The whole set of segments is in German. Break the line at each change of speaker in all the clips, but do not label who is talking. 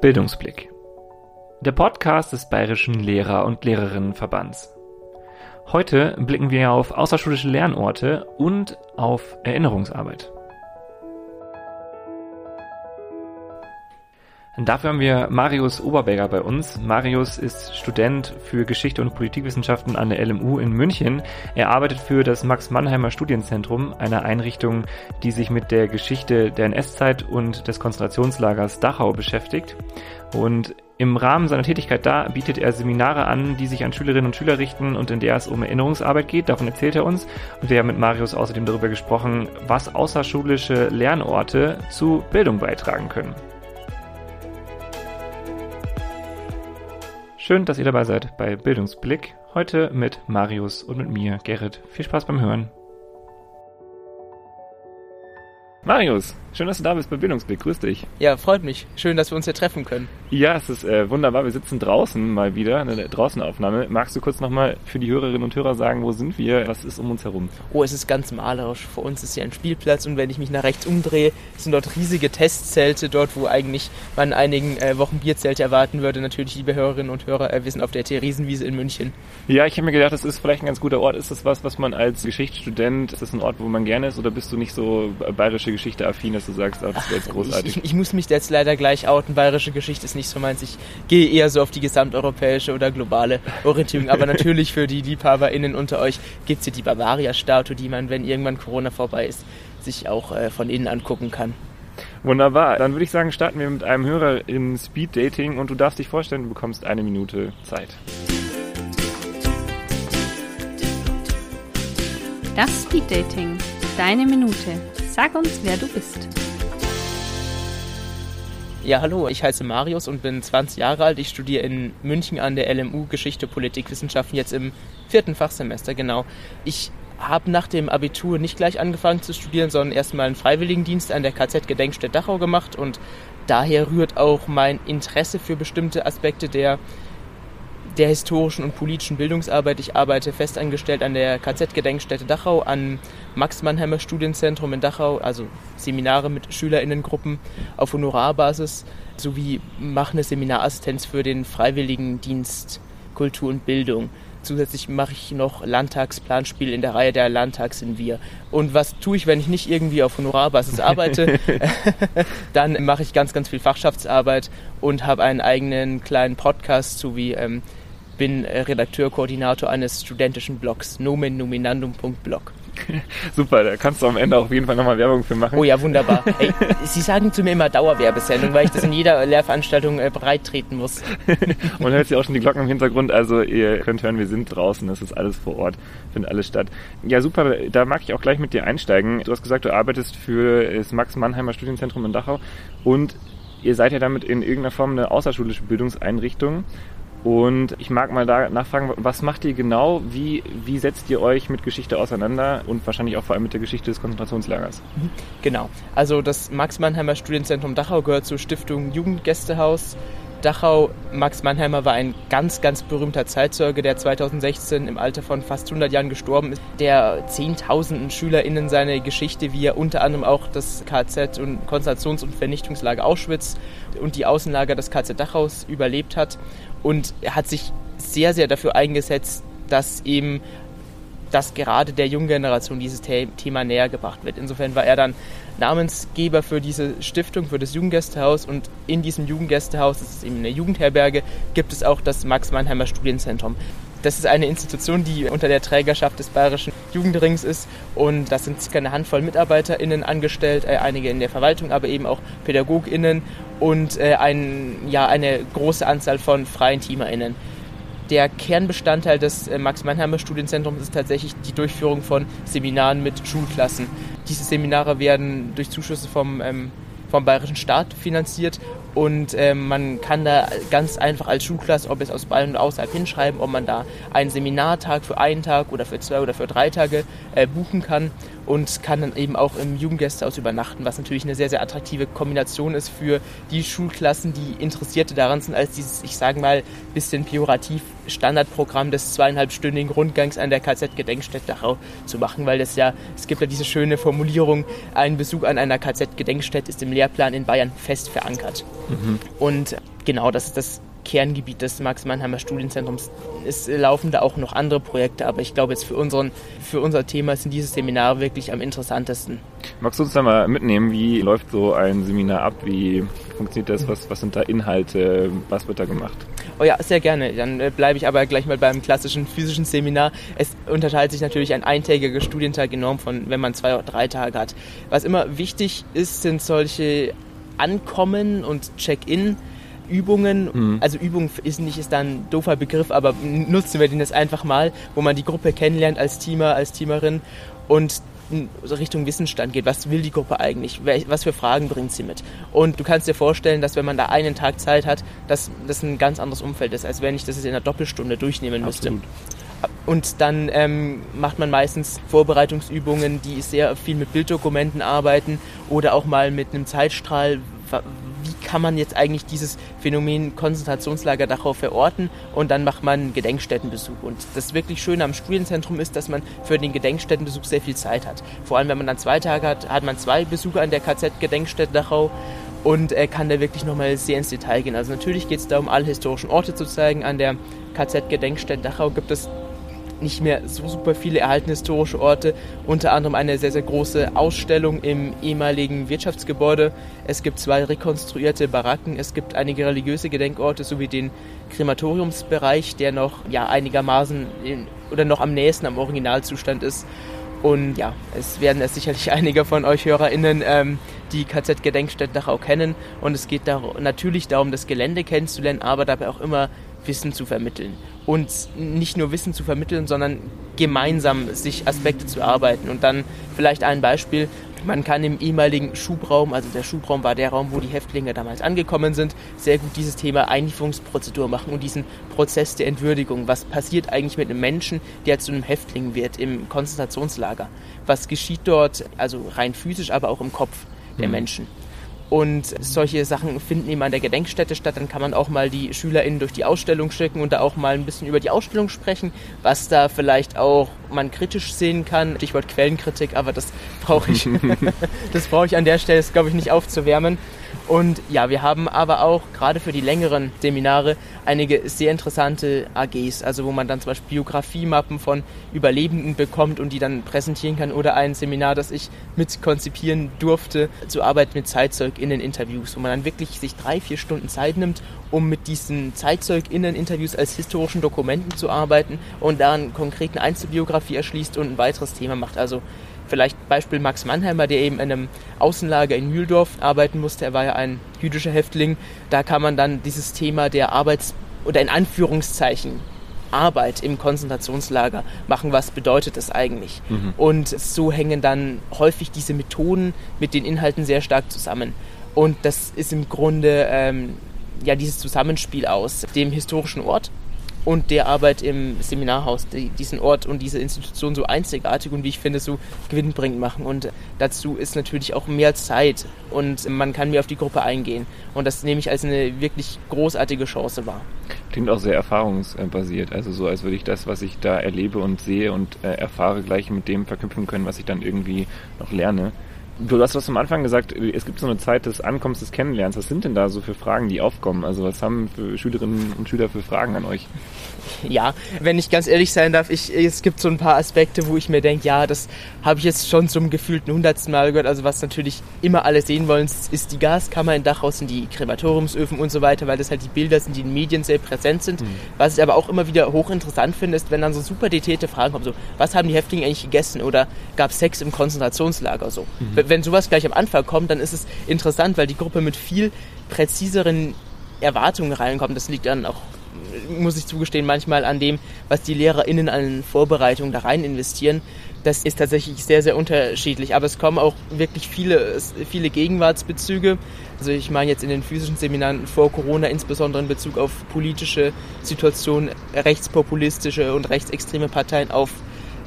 Bildungsblick. Der Podcast des Bayerischen Lehrer- und Lehrerinnenverbands. Heute blicken wir auf außerschulische Lernorte und auf Erinnerungsarbeit. Dafür haben wir Marius Oberberger bei uns. Marius ist Student für Geschichte und Politikwissenschaften an der LMU in München. Er arbeitet für das Max Mannheimer Studienzentrum, einer Einrichtung, die sich mit der Geschichte der NS-Zeit und des Konzentrationslagers Dachau beschäftigt. Und im Rahmen seiner Tätigkeit da bietet er Seminare an, die sich an Schülerinnen und Schüler richten und in der es um Erinnerungsarbeit geht. Davon erzählt er uns. Und wir haben mit Marius außerdem darüber gesprochen, was außerschulische Lernorte zu Bildung beitragen können. Schön, dass ihr dabei seid bei Bildungsblick. Heute mit Marius und mit mir, Gerrit. Viel Spaß beim Hören. Marius, schön, dass du da bist bei Bildungsblick. Grüß dich.
Ja, freut mich. Schön, dass wir uns hier treffen können.
Ja, es ist äh, wunderbar. Wir sitzen draußen mal wieder, eine Draußenaufnahme. Magst du kurz nochmal für die Hörerinnen und Hörer sagen, wo sind wir? Was ist um uns herum?
Oh, es ist ganz malerisch. Vor uns ist hier ein Spielplatz und wenn ich mich nach rechts umdrehe, sind dort riesige Testzelte, dort wo eigentlich man einigen äh, Wochen Bierzelte erwarten würde. Natürlich, liebe Hörerinnen und Hörer, äh, wir sind auf der Theresienwiese in München.
Ja, ich habe mir gedacht, das ist vielleicht ein ganz guter Ort. Ist das was, was man als Geschichtsstudent, ist das ein Ort, wo man gerne ist oder bist du nicht so bayerische Geschichte affin, dass du sagst, das wäre jetzt großartig?
Ich, ich, ich, muss mich jetzt leider gleich outen. Bayerische Geschichte ist nicht so meins. Ich gehe eher so auf die gesamteuropäische oder globale Orientierung. Aber natürlich für die LiebhaberInnen unter euch gibt es hier die Bavaria-Statue, die man, wenn irgendwann Corona vorbei ist, sich auch äh, von innen angucken kann.
Wunderbar. Dann würde ich sagen, starten wir mit einem Hörer im Speed Dating und du darfst dich vorstellen, du bekommst eine Minute Zeit.
Das Speed Dating. Deine Minute. Sag uns, wer du bist.
Ja, hallo, ich heiße Marius und bin 20 Jahre alt. Ich studiere in München an der LMU Geschichte, Politik, Wissenschaften, jetzt im vierten Fachsemester, genau. Ich habe nach dem Abitur nicht gleich angefangen zu studieren, sondern erstmal einen Freiwilligendienst an der KZ-Gedenkstätte Dachau gemacht und daher rührt auch mein Interesse für bestimmte Aspekte der der historischen und politischen Bildungsarbeit. Ich arbeite festangestellt an der KZ-Gedenkstätte Dachau, am Max-Mannheimer Studienzentrum in Dachau, also Seminare mit SchülerInnengruppen auf Honorarbasis, sowie mache eine Seminarassistenz für den Freiwilligendienst Kultur und Bildung. Zusätzlich mache ich noch Landtagsplanspiel in der Reihe der Landtag sind wir. Und was tue ich, wenn ich nicht irgendwie auf Honorarbasis arbeite? Dann mache ich ganz, ganz viel Fachschaftsarbeit und habe einen eigenen kleinen Podcast sowie ähm, bin äh, Redakteur, Koordinator eines studentischen Blogs, nomennominandum.blog.
Super, da kannst du am Ende auch auf jeden Fall nochmal Werbung für machen.
Oh ja, wunderbar. Ey, Sie sagen zu mir immer Dauerwerbesendung, weil ich das in jeder Lehrveranstaltung äh, breit treten muss.
Man hört ja auch schon die Glocken im Hintergrund, also ihr könnt hören, wir sind draußen, das ist alles vor Ort, findet alles statt. Ja, super, da mag ich auch gleich mit dir einsteigen. Du hast gesagt, du arbeitest für das Max Mannheimer Studienzentrum in Dachau und ihr seid ja damit in irgendeiner Form eine außerschulische Bildungseinrichtung und ich mag mal da nachfragen, was macht ihr genau? Wie, wie setzt ihr euch mit Geschichte auseinander und wahrscheinlich auch vor allem mit der Geschichte des Konzentrationslagers? Mhm.
Genau. Also das Max Mannheimer Studienzentrum Dachau gehört zur Stiftung Jugendgästehaus. Dachau, Max Mannheimer war ein ganz, ganz berühmter Zeitzeuge, der 2016 im Alter von fast 100 Jahren gestorben ist, der zehntausenden SchülerInnen seine Geschichte, wie er unter anderem auch das KZ und Konzentrations- und Vernichtungslager Auschwitz und die Außenlager des KZ Dachaus überlebt hat und hat sich sehr, sehr dafür eingesetzt, dass eben dass gerade der jungen Generation dieses Thema näher gebracht wird. Insofern war er dann Namensgeber für diese Stiftung, für das Jugendgästehaus und in diesem Jugendgästehaus, das ist eben eine Jugendherberge, gibt es auch das Max Mannheimer Studienzentrum. Das ist eine Institution, die unter der Trägerschaft des Bayerischen Jugendrings ist und da sind eine Handvoll MitarbeiterInnen angestellt, äh, einige in der Verwaltung, aber eben auch PädagogInnen und äh, ein, ja, eine große Anzahl von freien TeamerInnen. Der Kernbestandteil des äh, Max-Mannheimer Studienzentrums ist tatsächlich die Durchführung von Seminaren mit Schulklassen. Diese Seminare werden durch Zuschüsse vom, ähm, vom Bayerischen Staat finanziert. Und äh, man kann da ganz einfach als Schulklasse, ob es aus Bayern oder außerhalb hinschreiben, ob man da einen Seminartag für einen Tag oder für zwei oder für drei Tage äh, buchen kann und kann dann eben auch im Jugendgästehaus übernachten, was natürlich eine sehr, sehr attraktive Kombination ist für die Schulklassen, die Interessierte daran sind, als dieses, ich sage mal, bisschen pejorativ Standardprogramm des zweieinhalbstündigen Rundgangs an der KZ-Gedenkstätte Dachau zu machen, weil das ja, es gibt ja diese schöne Formulierung, ein Besuch an einer KZ-Gedenkstätte ist im Lehrplan in Bayern fest verankert. Mhm. Und genau, das ist das Kerngebiet des Max-Mannheimer Studienzentrums. Es laufen da auch noch andere Projekte, aber ich glaube jetzt für, unseren, für unser Thema sind diese Seminare wirklich am interessantesten.
Magst du uns da mal mitnehmen, wie läuft so ein Seminar ab? Wie funktioniert das? Was, was sind da Inhalte? Was wird da gemacht?
Oh ja, sehr gerne. Dann äh, bleibe ich aber gleich mal beim klassischen physischen Seminar. Es unterteilt sich natürlich ein eintägiger Studientag enorm von, wenn man zwei oder drei Tage hat. Was immer wichtig ist, sind solche Ankommen und Check-in Übungen, mhm. also Übung ist nicht ist dann ein doofer Begriff, aber nutzen wir den jetzt einfach mal, wo man die Gruppe kennenlernt als Teamer, als Teamerin und Richtung Wissensstand geht. Was will die Gruppe eigentlich? Was für Fragen bringt sie mit? Und du kannst dir vorstellen, dass wenn man da einen Tag Zeit hat, dass das ein ganz anderes Umfeld ist, als wenn ich das jetzt in einer Doppelstunde durchnehmen müsste. Absolut. Und dann ähm, macht man meistens Vorbereitungsübungen, die sehr viel mit Bilddokumenten arbeiten oder auch mal mit einem Zeitstrahl, kann man jetzt eigentlich dieses Phänomen Konzentrationslager Dachau verorten und dann macht man Gedenkstättenbesuch. Und das wirklich Schöne am Studienzentrum ist, dass man für den Gedenkstättenbesuch sehr viel Zeit hat. Vor allem, wenn man dann zwei Tage hat, hat man zwei Besuche an der KZ-Gedenkstätte Dachau und äh, kann da wirklich nochmal sehr ins Detail gehen. Also natürlich geht es darum, alle historischen Orte zu zeigen. An der KZ-Gedenkstätte Dachau gibt es nicht mehr so super viele erhaltene historische Orte, unter anderem eine sehr, sehr große Ausstellung im ehemaligen Wirtschaftsgebäude. Es gibt zwei rekonstruierte Baracken, es gibt einige religiöse Gedenkorte sowie den Krematoriumsbereich, der noch ja, einigermaßen in, oder noch am nächsten am Originalzustand ist. Und ja, es werden es sicherlich einige von euch HörerInnen ähm, die KZ-Gedenkstätte Dachau kennen. Und es geht da natürlich darum, das Gelände kennenzulernen, aber dabei auch immer Wissen zu vermitteln. Und nicht nur Wissen zu vermitteln, sondern gemeinsam sich Aspekte zu arbeiten. Und dann vielleicht ein Beispiel. Man kann im ehemaligen Schubraum, also der Schubraum war der Raum, wo die Häftlinge damals angekommen sind, sehr gut dieses Thema Einlieferungsprozedur machen und diesen Prozess der Entwürdigung. Was passiert eigentlich mit einem Menschen, der zu einem Häftling wird im Konzentrationslager? Was geschieht dort, also rein physisch, aber auch im Kopf der mhm. Menschen? Und solche Sachen finden eben an der Gedenkstätte statt. Dann kann man auch mal die SchülerInnen durch die Ausstellung schicken und da auch mal ein bisschen über die Ausstellung sprechen, was da vielleicht auch man kritisch sehen kann. Stichwort Quellenkritik, aber das brauche ich, das brauche ich an der Stelle, glaube ich, nicht aufzuwärmen. Und ja, wir haben aber auch gerade für die längeren Seminare einige sehr interessante AGs, also wo man dann zum Beispiel Biografiemappen von Überlebenden bekommt und die dann präsentieren kann oder ein Seminar, das ich mit konzipieren durfte, zur Arbeit mit Zeitzeug in den Interviews, wo man dann wirklich sich drei, vier Stunden Zeit nimmt, um mit diesen Zeitzeug in den Interviews als historischen Dokumenten zu arbeiten und da einen konkreten Einzelbiografie erschließt und ein weiteres Thema macht. Also Vielleicht Beispiel Max Mannheimer, der eben in einem Außenlager in Mühldorf arbeiten musste. Er war ja ein jüdischer Häftling. Da kann man dann dieses Thema der Arbeits- oder in Anführungszeichen Arbeit im Konzentrationslager machen, was bedeutet das eigentlich? Mhm. Und so hängen dann häufig diese Methoden mit den Inhalten sehr stark zusammen. Und das ist im Grunde ähm, ja dieses Zusammenspiel aus dem historischen Ort, und der Arbeit im Seminarhaus, die diesen Ort und diese Institution so einzigartig und wie ich finde so gewinnbringend machen. Und dazu ist natürlich auch mehr Zeit und man kann mehr auf die Gruppe eingehen. Und das nehme ich als eine wirklich großartige Chance wahr.
Klingt auch sehr erfahrungsbasiert, also so als würde ich das, was ich da erlebe und sehe und äh, erfahre, gleich mit dem verknüpfen können, was ich dann irgendwie noch lerne. Du hast was am Anfang gesagt, es gibt so eine Zeit des Ankommens, des Kennenlernens. Was sind denn da so für Fragen, die aufkommen? Also was haben für Schülerinnen und Schüler für Fragen an euch?
Ja, wenn ich ganz ehrlich sein darf, ich, es gibt so ein paar Aspekte, wo ich mir denke, ja, das habe ich jetzt schon zum gefühlten hundertsten Mal gehört. Also was natürlich immer alle sehen wollen, ist die Gaskammer in Dachau, sind die Krematoriumsöfen und so weiter, weil das halt die Bilder sind, die in den Medien sehr präsent sind. Mhm. Was ich aber auch immer wieder hochinteressant finde, ist, wenn dann so super detaillierte Fragen kommen, so, was haben die Häftlinge eigentlich gegessen oder gab es Sex im Konzentrationslager so. Mhm wenn sowas gleich am Anfang kommt, dann ist es interessant, weil die Gruppe mit viel präziseren Erwartungen reinkommt. Das liegt dann auch, muss ich zugestehen, manchmal an dem, was die LehrerInnen an Vorbereitungen da rein investieren. Das ist tatsächlich sehr, sehr unterschiedlich. Aber es kommen auch wirklich viele, viele Gegenwartsbezüge. Also ich meine jetzt in den physischen Seminaren vor Corona, insbesondere in Bezug auf politische Situationen, rechtspopulistische und rechtsextreme Parteien auf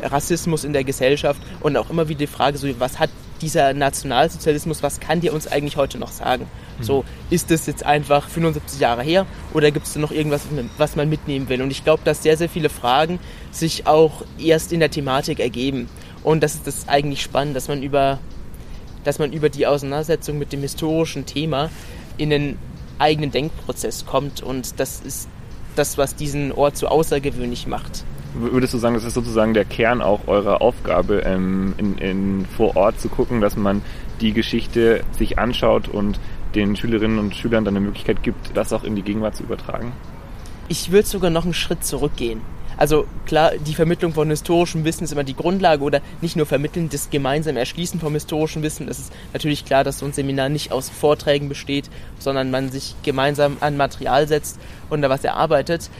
Rassismus in der Gesellschaft und auch immer wieder die Frage, so, was hat dieser Nationalsozialismus, was kann der uns eigentlich heute noch sagen? Mhm. So, ist das jetzt einfach 75 Jahre her oder gibt es da noch irgendwas, was man mitnehmen will? Und ich glaube, dass sehr, sehr viele Fragen sich auch erst in der Thematik ergeben. Und das ist das eigentlich spannend, dass man über dass man über die Auseinandersetzung mit dem historischen Thema in einen eigenen Denkprozess kommt und das ist das, was diesen Ort so außergewöhnlich macht.
Würdest du sagen, das ist sozusagen der Kern auch eurer Aufgabe, ähm, in, in, vor Ort zu gucken, dass man die Geschichte sich anschaut und den Schülerinnen und Schülern dann eine Möglichkeit gibt, das auch in die Gegenwart zu übertragen?
Ich würde sogar noch einen Schritt zurückgehen. Also klar, die Vermittlung von historischem Wissen ist immer die Grundlage oder nicht nur vermitteln, das gemeinsame Erschließen vom historischen Wissen. Es ist natürlich klar, dass so ein Seminar nicht aus Vorträgen besteht, sondern man sich gemeinsam an Material setzt und da was erarbeitet.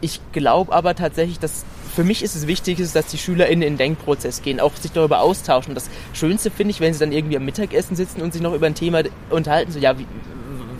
Ich glaube aber tatsächlich, dass für mich ist es wichtig, dass die SchülerInnen in den Denkprozess gehen, auch sich darüber austauschen. Das Schönste finde ich, wenn sie dann irgendwie am Mittagessen sitzen und sich noch über ein Thema unterhalten, so, ja, wie,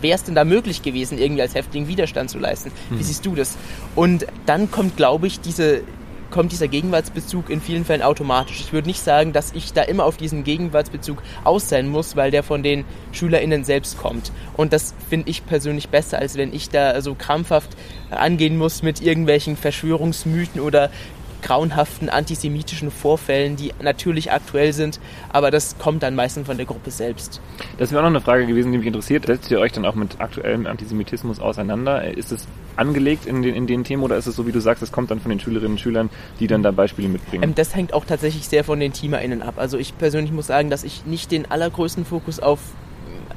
wäre es denn da möglich gewesen, irgendwie als Häftling Widerstand zu leisten? Wie mhm. siehst du das? Und dann kommt, glaube ich, diese kommt dieser Gegenwartsbezug in vielen Fällen automatisch. Ich würde nicht sagen, dass ich da immer auf diesen Gegenwartsbezug aus sein muss, weil der von den SchülerInnen selbst kommt. Und das finde ich persönlich besser, als wenn ich da so krampfhaft angehen muss mit irgendwelchen Verschwörungsmythen oder grauenhaften antisemitischen Vorfällen, die natürlich aktuell sind, aber das kommt dann meistens von der Gruppe selbst.
Das wäre auch noch eine Frage gewesen, die mich interessiert. Setzt ihr euch dann auch mit aktuellem Antisemitismus auseinander? Ist es angelegt in den, in den Themen oder ist es so, wie du sagst, es kommt dann von den Schülerinnen und Schülern, die dann da Beispiele mitbringen? Ähm,
das hängt auch tatsächlich sehr von den TeamerInnen ab. Also ich persönlich muss sagen, dass ich nicht den allergrößten Fokus auf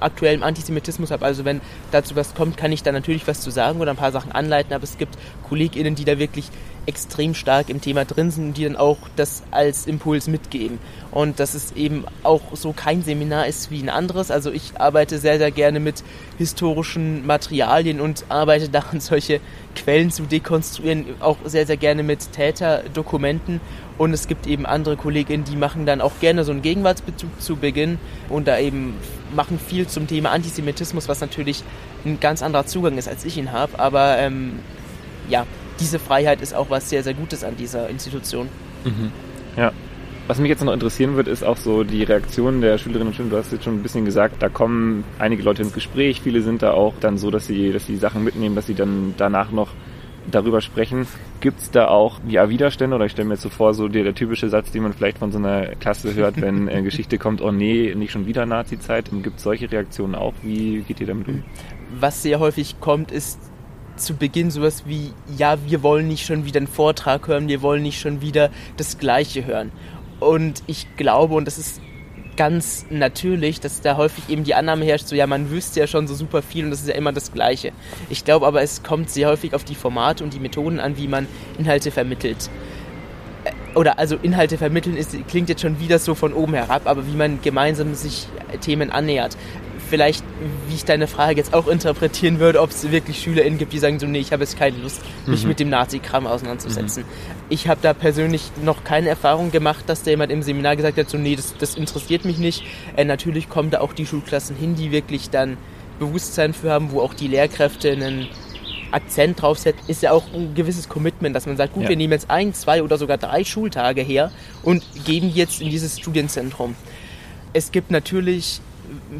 aktuellem Antisemitismus habe. Also wenn dazu was kommt, kann ich da natürlich was zu sagen oder ein paar Sachen anleiten, aber es gibt KollegInnen, die da wirklich extrem stark im Thema drin sind und die dann auch das als Impuls mitgeben. Und dass es eben auch so kein Seminar ist wie ein anderes. Also ich arbeite sehr, sehr gerne mit historischen Materialien und arbeite daran, solche Quellen zu dekonstruieren, auch sehr, sehr gerne mit Täterdokumenten. Und es gibt eben andere Kolleginnen, die machen dann auch gerne so einen Gegenwartsbezug zu Beginn und da eben machen viel zum Thema Antisemitismus, was natürlich ein ganz anderer Zugang ist, als ich ihn habe. Aber ähm, ja, diese Freiheit ist auch was sehr, sehr Gutes an dieser Institution.
Mhm. Ja. Was mich jetzt noch interessieren wird, ist auch so die Reaktion der Schülerinnen und Schüler. Du hast jetzt schon ein bisschen gesagt, da kommen einige Leute ins Gespräch. Viele sind da auch dann so, dass sie, dass sie Sachen mitnehmen, dass sie dann danach noch darüber sprechen. Gibt es da auch ja, Widerstände oder ich stelle mir jetzt so vor, so der, der, typische Satz, den man vielleicht von so einer Klasse hört, wenn äh, Geschichte kommt, oh nee, nicht schon wieder Nazi-Zeit. Gibt es solche Reaktionen auch? Wie geht ihr damit um?
Was sehr häufig kommt, ist zu Beginn sowas wie, ja, wir wollen nicht schon wieder einen Vortrag hören, wir wollen nicht schon wieder das Gleiche hören. Und ich glaube, und das ist ganz natürlich, dass da häufig eben die Annahme herrscht, so ja, man wüsste ja schon so super viel und das ist ja immer das Gleiche. Ich glaube aber, es kommt sehr häufig auf die Formate und die Methoden an, wie man Inhalte vermittelt. Äh, oder also Inhalte vermitteln ist, klingt jetzt schon wieder so von oben herab, aber wie man gemeinsam sich Themen annähert vielleicht, wie ich deine Frage jetzt auch interpretieren würde, ob es wirklich SchülerInnen gibt, die sagen so, nee, ich habe jetzt keine Lust, mich mhm. mit dem Nazi-Kram auseinanderzusetzen. Mhm. Ich habe da persönlich noch keine Erfahrung gemacht, dass da jemand im Seminar gesagt hat, so, nee, das, das interessiert mich nicht. Äh, natürlich kommen da auch die Schulklassen hin, die wirklich dann Bewusstsein für haben, wo auch die Lehrkräfte einen Akzent draufsetzen, ist ja auch ein gewisses Commitment, dass man sagt, gut, ja. wir nehmen jetzt ein, zwei oder sogar drei Schultage her und geben jetzt in dieses Studienzentrum. Es gibt natürlich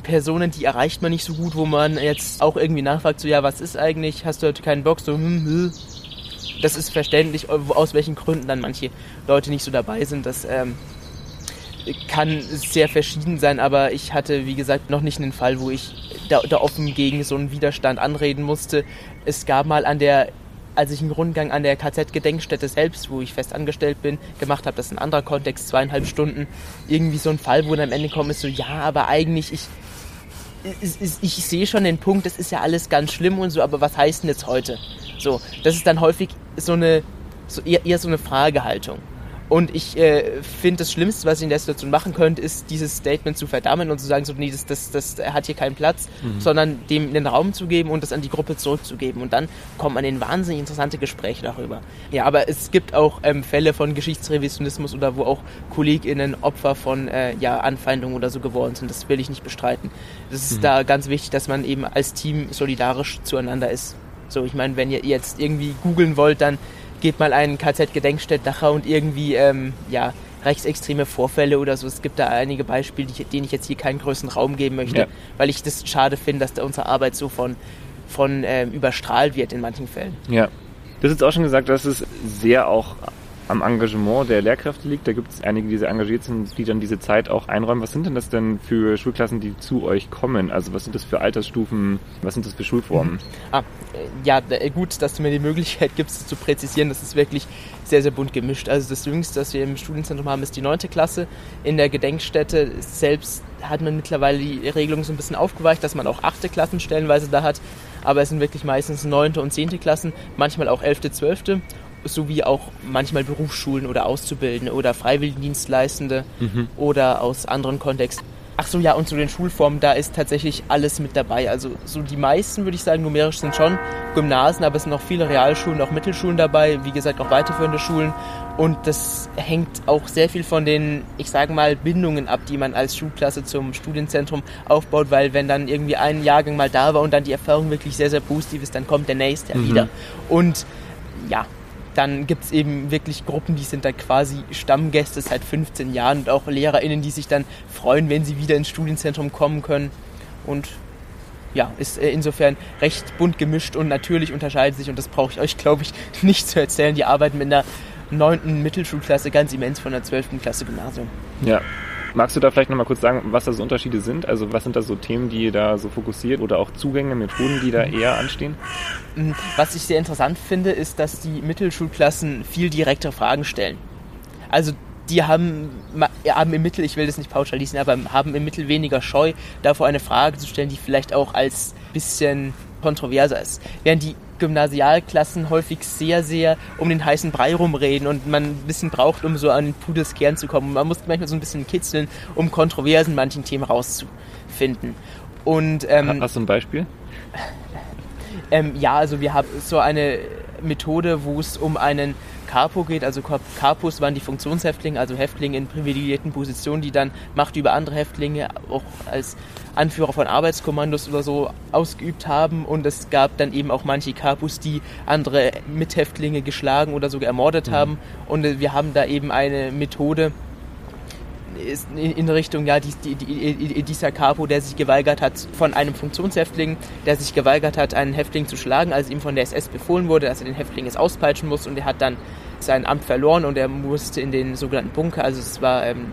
Personen, die erreicht man nicht so gut, wo man jetzt auch irgendwie nachfragt, so ja, was ist eigentlich, hast du heute keinen Bock, so hm, hm. Das ist verständlich, aus welchen Gründen dann manche Leute nicht so dabei sind. Das ähm, kann sehr verschieden sein, aber ich hatte, wie gesagt, noch nicht einen Fall, wo ich da, da offen gegen so einen Widerstand anreden musste. Es gab mal an der als ich einen Rundgang an der KZ-Gedenkstätte selbst, wo ich fest angestellt bin, gemacht habe, das ist ein anderer Kontext, zweieinhalb Stunden, irgendwie so ein Fall, wo dann am Ende kommt, ist so, ja, aber eigentlich, ich, ich, ich, ich sehe schon den Punkt, das ist ja alles ganz schlimm und so, aber was heißt denn jetzt heute? So, das ist dann häufig so eine, so eher, eher so eine Fragehaltung. Und ich äh, finde, das Schlimmste, was ich in der Situation machen könnte, ist, dieses Statement zu verdammen und zu sagen, so, nee, das, das, das hat hier keinen Platz, mhm. sondern dem den Raum zu geben und das an die Gruppe zurückzugeben. Und dann kommt man in wahnsinnig interessante Gespräche darüber. Ja, aber es gibt auch ähm, Fälle von Geschichtsrevisionismus oder wo auch KollegInnen Opfer von äh, ja, Anfeindungen oder so geworden sind. Das will ich nicht bestreiten. Das ist mhm. da ganz wichtig, dass man eben als Team solidarisch zueinander ist. So, ich meine, wenn ihr jetzt irgendwie googeln wollt, dann geht mal einen KZ-Gedenkstätte Dachau und irgendwie, ähm, ja, rechtsextreme Vorfälle oder so. Es gibt da einige Beispiele, denen ich jetzt hier keinen größeren Raum geben möchte, ja. weil ich das schade finde, dass da unsere Arbeit so von, von ähm, überstrahlt wird in manchen Fällen.
Ja. Du hast jetzt auch schon gesagt, dass es sehr auch am Engagement der Lehrkräfte liegt. Da gibt es einige, die sehr engagiert sind, die dann diese Zeit auch einräumen. Was sind denn das denn für Schulklassen, die zu euch kommen? Also was sind das für Altersstufen? Was sind das für Schulformen? Mhm.
Ah, äh, ja, äh, gut, dass du mir die Möglichkeit gibst, zu präzisieren. Das ist wirklich sehr, sehr bunt gemischt. Also das Jüngste, das wir im Studienzentrum haben, ist die neunte Klasse. In der Gedenkstätte selbst hat man mittlerweile die Regelung so ein bisschen aufgeweicht, dass man auch achte Klassen stellenweise da hat. Aber es sind wirklich meistens neunte und zehnte Klassen, manchmal auch elfte, zwölfte sowie auch manchmal Berufsschulen oder Auszubildende oder Freiwilligendienstleistende mhm. oder aus anderen Kontexten. Ach so, ja, und zu den Schulformen, da ist tatsächlich alles mit dabei. Also so die meisten, würde ich sagen, numerisch sind schon Gymnasien, aber es sind auch viele Realschulen, auch Mittelschulen dabei, wie gesagt, auch weiterführende Schulen. Und das hängt auch sehr viel von den, ich sage mal, Bindungen ab, die man als Schulklasse zum Studienzentrum aufbaut, weil wenn dann irgendwie ein Jahrgang mal da war und dann die Erfahrung wirklich sehr, sehr positiv ist, dann kommt der nächste mhm. wieder. Und ja, dann gibt es eben wirklich Gruppen, die sind da quasi Stammgäste seit 15 Jahren und auch LehrerInnen, die sich dann freuen, wenn sie wieder ins Studienzentrum kommen können. Und ja, ist äh, insofern recht bunt gemischt und natürlich unterscheidet sich, und das brauche ich euch, glaube ich, nicht zu erzählen, die arbeiten mit einer neunten Mittelschulklasse ganz immens von der zwölften Klasse Gymnasium.
Ja, Magst du da vielleicht nochmal kurz sagen, was da so Unterschiede sind? Also was sind da so Themen, die da so fokussiert oder auch Zugänge, Methoden, die da eher anstehen?
Mhm. Was ich sehr interessant finde, ist, dass die Mittelschulklassen viel direktere Fragen stellen. Also die haben, haben im Mittel, ich will das nicht pauschalisieren, aber haben im Mittel weniger Scheu, davor eine Frage zu stellen, die vielleicht auch als bisschen kontroverser ist. Während die Gymnasialklassen häufig sehr, sehr um den heißen Brei rumreden und man ein bisschen braucht, um so an den Pudels Kern zu kommen. Man muss manchmal so ein bisschen kitzeln, um Kontroversen manchen Themen rauszufinden. Und,
ähm, Hast du ein Beispiel?
Ähm, ja, also wir haben so eine Methode, wo es um einen Capo geht. Also Capos waren die Funktionshäftlinge, also Häftlinge in privilegierten Positionen, die dann Macht über andere Häftlinge auch als Anführer von Arbeitskommandos oder so ausgeübt haben. Und es gab dann eben auch manche Capos, die andere Mithäftlinge geschlagen oder sogar ermordet mhm. haben. Und äh, wir haben da eben eine Methode, in Richtung, ja, die, die, die, dieser Capo, der sich geweigert hat, von einem Funktionshäftling, der sich geweigert hat, einen Häftling zu schlagen, als ihm von der SS befohlen wurde, dass er den Häftling jetzt auspeitschen muss und er hat dann sein Amt verloren und er musste in den sogenannten Bunker, also es war ähm,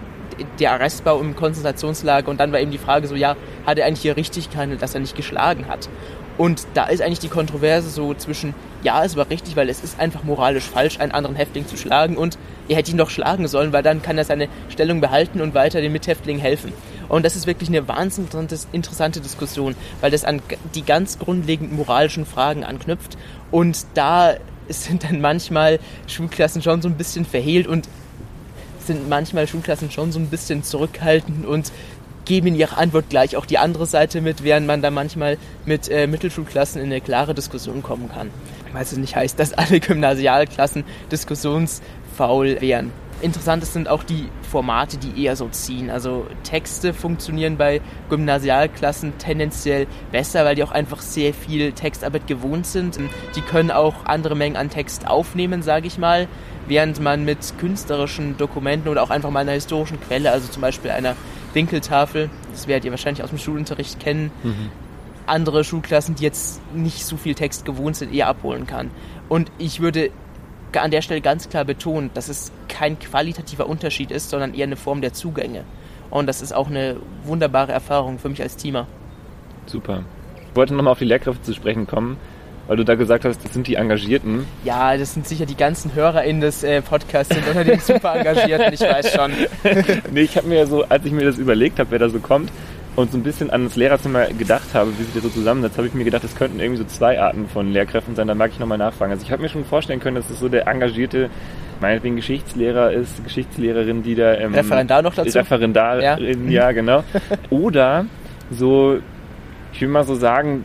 der Arrestbau im Konzentrationslager und dann war eben die Frage so, ja, hat er eigentlich hier richtig gehandelt, dass er nicht geschlagen hat? Und da ist eigentlich die Kontroverse so zwischen, ja, es war richtig, weil es ist einfach moralisch falsch, einen anderen Häftling zu schlagen und er hätte ihn doch schlagen sollen, weil dann kann er seine Stellung behalten und weiter den Mithäftlingen helfen. Und das ist wirklich eine wahnsinnig interessante Diskussion, weil das an die ganz grundlegenden moralischen Fragen anknüpft. Und da sind dann manchmal Schulklassen schon so ein bisschen verhehlt und sind manchmal Schulklassen schon so ein bisschen zurückhaltend und geben in ihrer Antwort gleich auch die andere Seite mit, während man da manchmal mit äh, Mittelschulklassen in eine klare Diskussion kommen kann. Weil es nicht heißt, dass alle Gymnasialklassen diskussionsfaul wären. Interessant sind auch die Formate, die eher so ziehen. Also Texte funktionieren bei Gymnasialklassen tendenziell besser, weil die auch einfach sehr viel Textarbeit gewohnt sind. Die können auch andere Mengen an Text aufnehmen, sage ich mal, während man mit künstlerischen Dokumenten oder auch einfach mal einer historischen Quelle, also zum Beispiel einer Winkeltafel, das werdet ihr wahrscheinlich aus dem Schulunterricht kennen, mhm. andere Schulklassen, die jetzt nicht so viel Text gewohnt sind, eher abholen kann. Und ich würde an der Stelle ganz klar betonen, dass es kein qualitativer Unterschied ist, sondern eher eine Form der Zugänge. Und das ist auch eine wunderbare Erfahrung für mich als Teamer.
Super. Ich wollte nochmal auf die Lehrkräfte zu sprechen kommen, weil du da gesagt hast, das sind die Engagierten.
Ja, das sind sicher die ganzen HörerInnen des äh, Podcasts, sind unter den super Engagierten, ich weiß schon.
nee, ich habe mir so, als ich mir das überlegt habe, wer da so kommt, und so ein bisschen an das Lehrerzimmer gedacht habe, wie sich das so zusammensetzt, habe ich mir gedacht, es könnten irgendwie so zwei Arten von Lehrkräften sein. Da mag ich nochmal nachfragen. Also ich habe mir schon vorstellen können, dass es so der engagierte, meinetwegen Geschichtslehrer ist, Geschichtslehrerin, die da...
Ähm, Referendar noch dazu?
Referendarin, ja, ja genau. Oder so, ich will mal so sagen,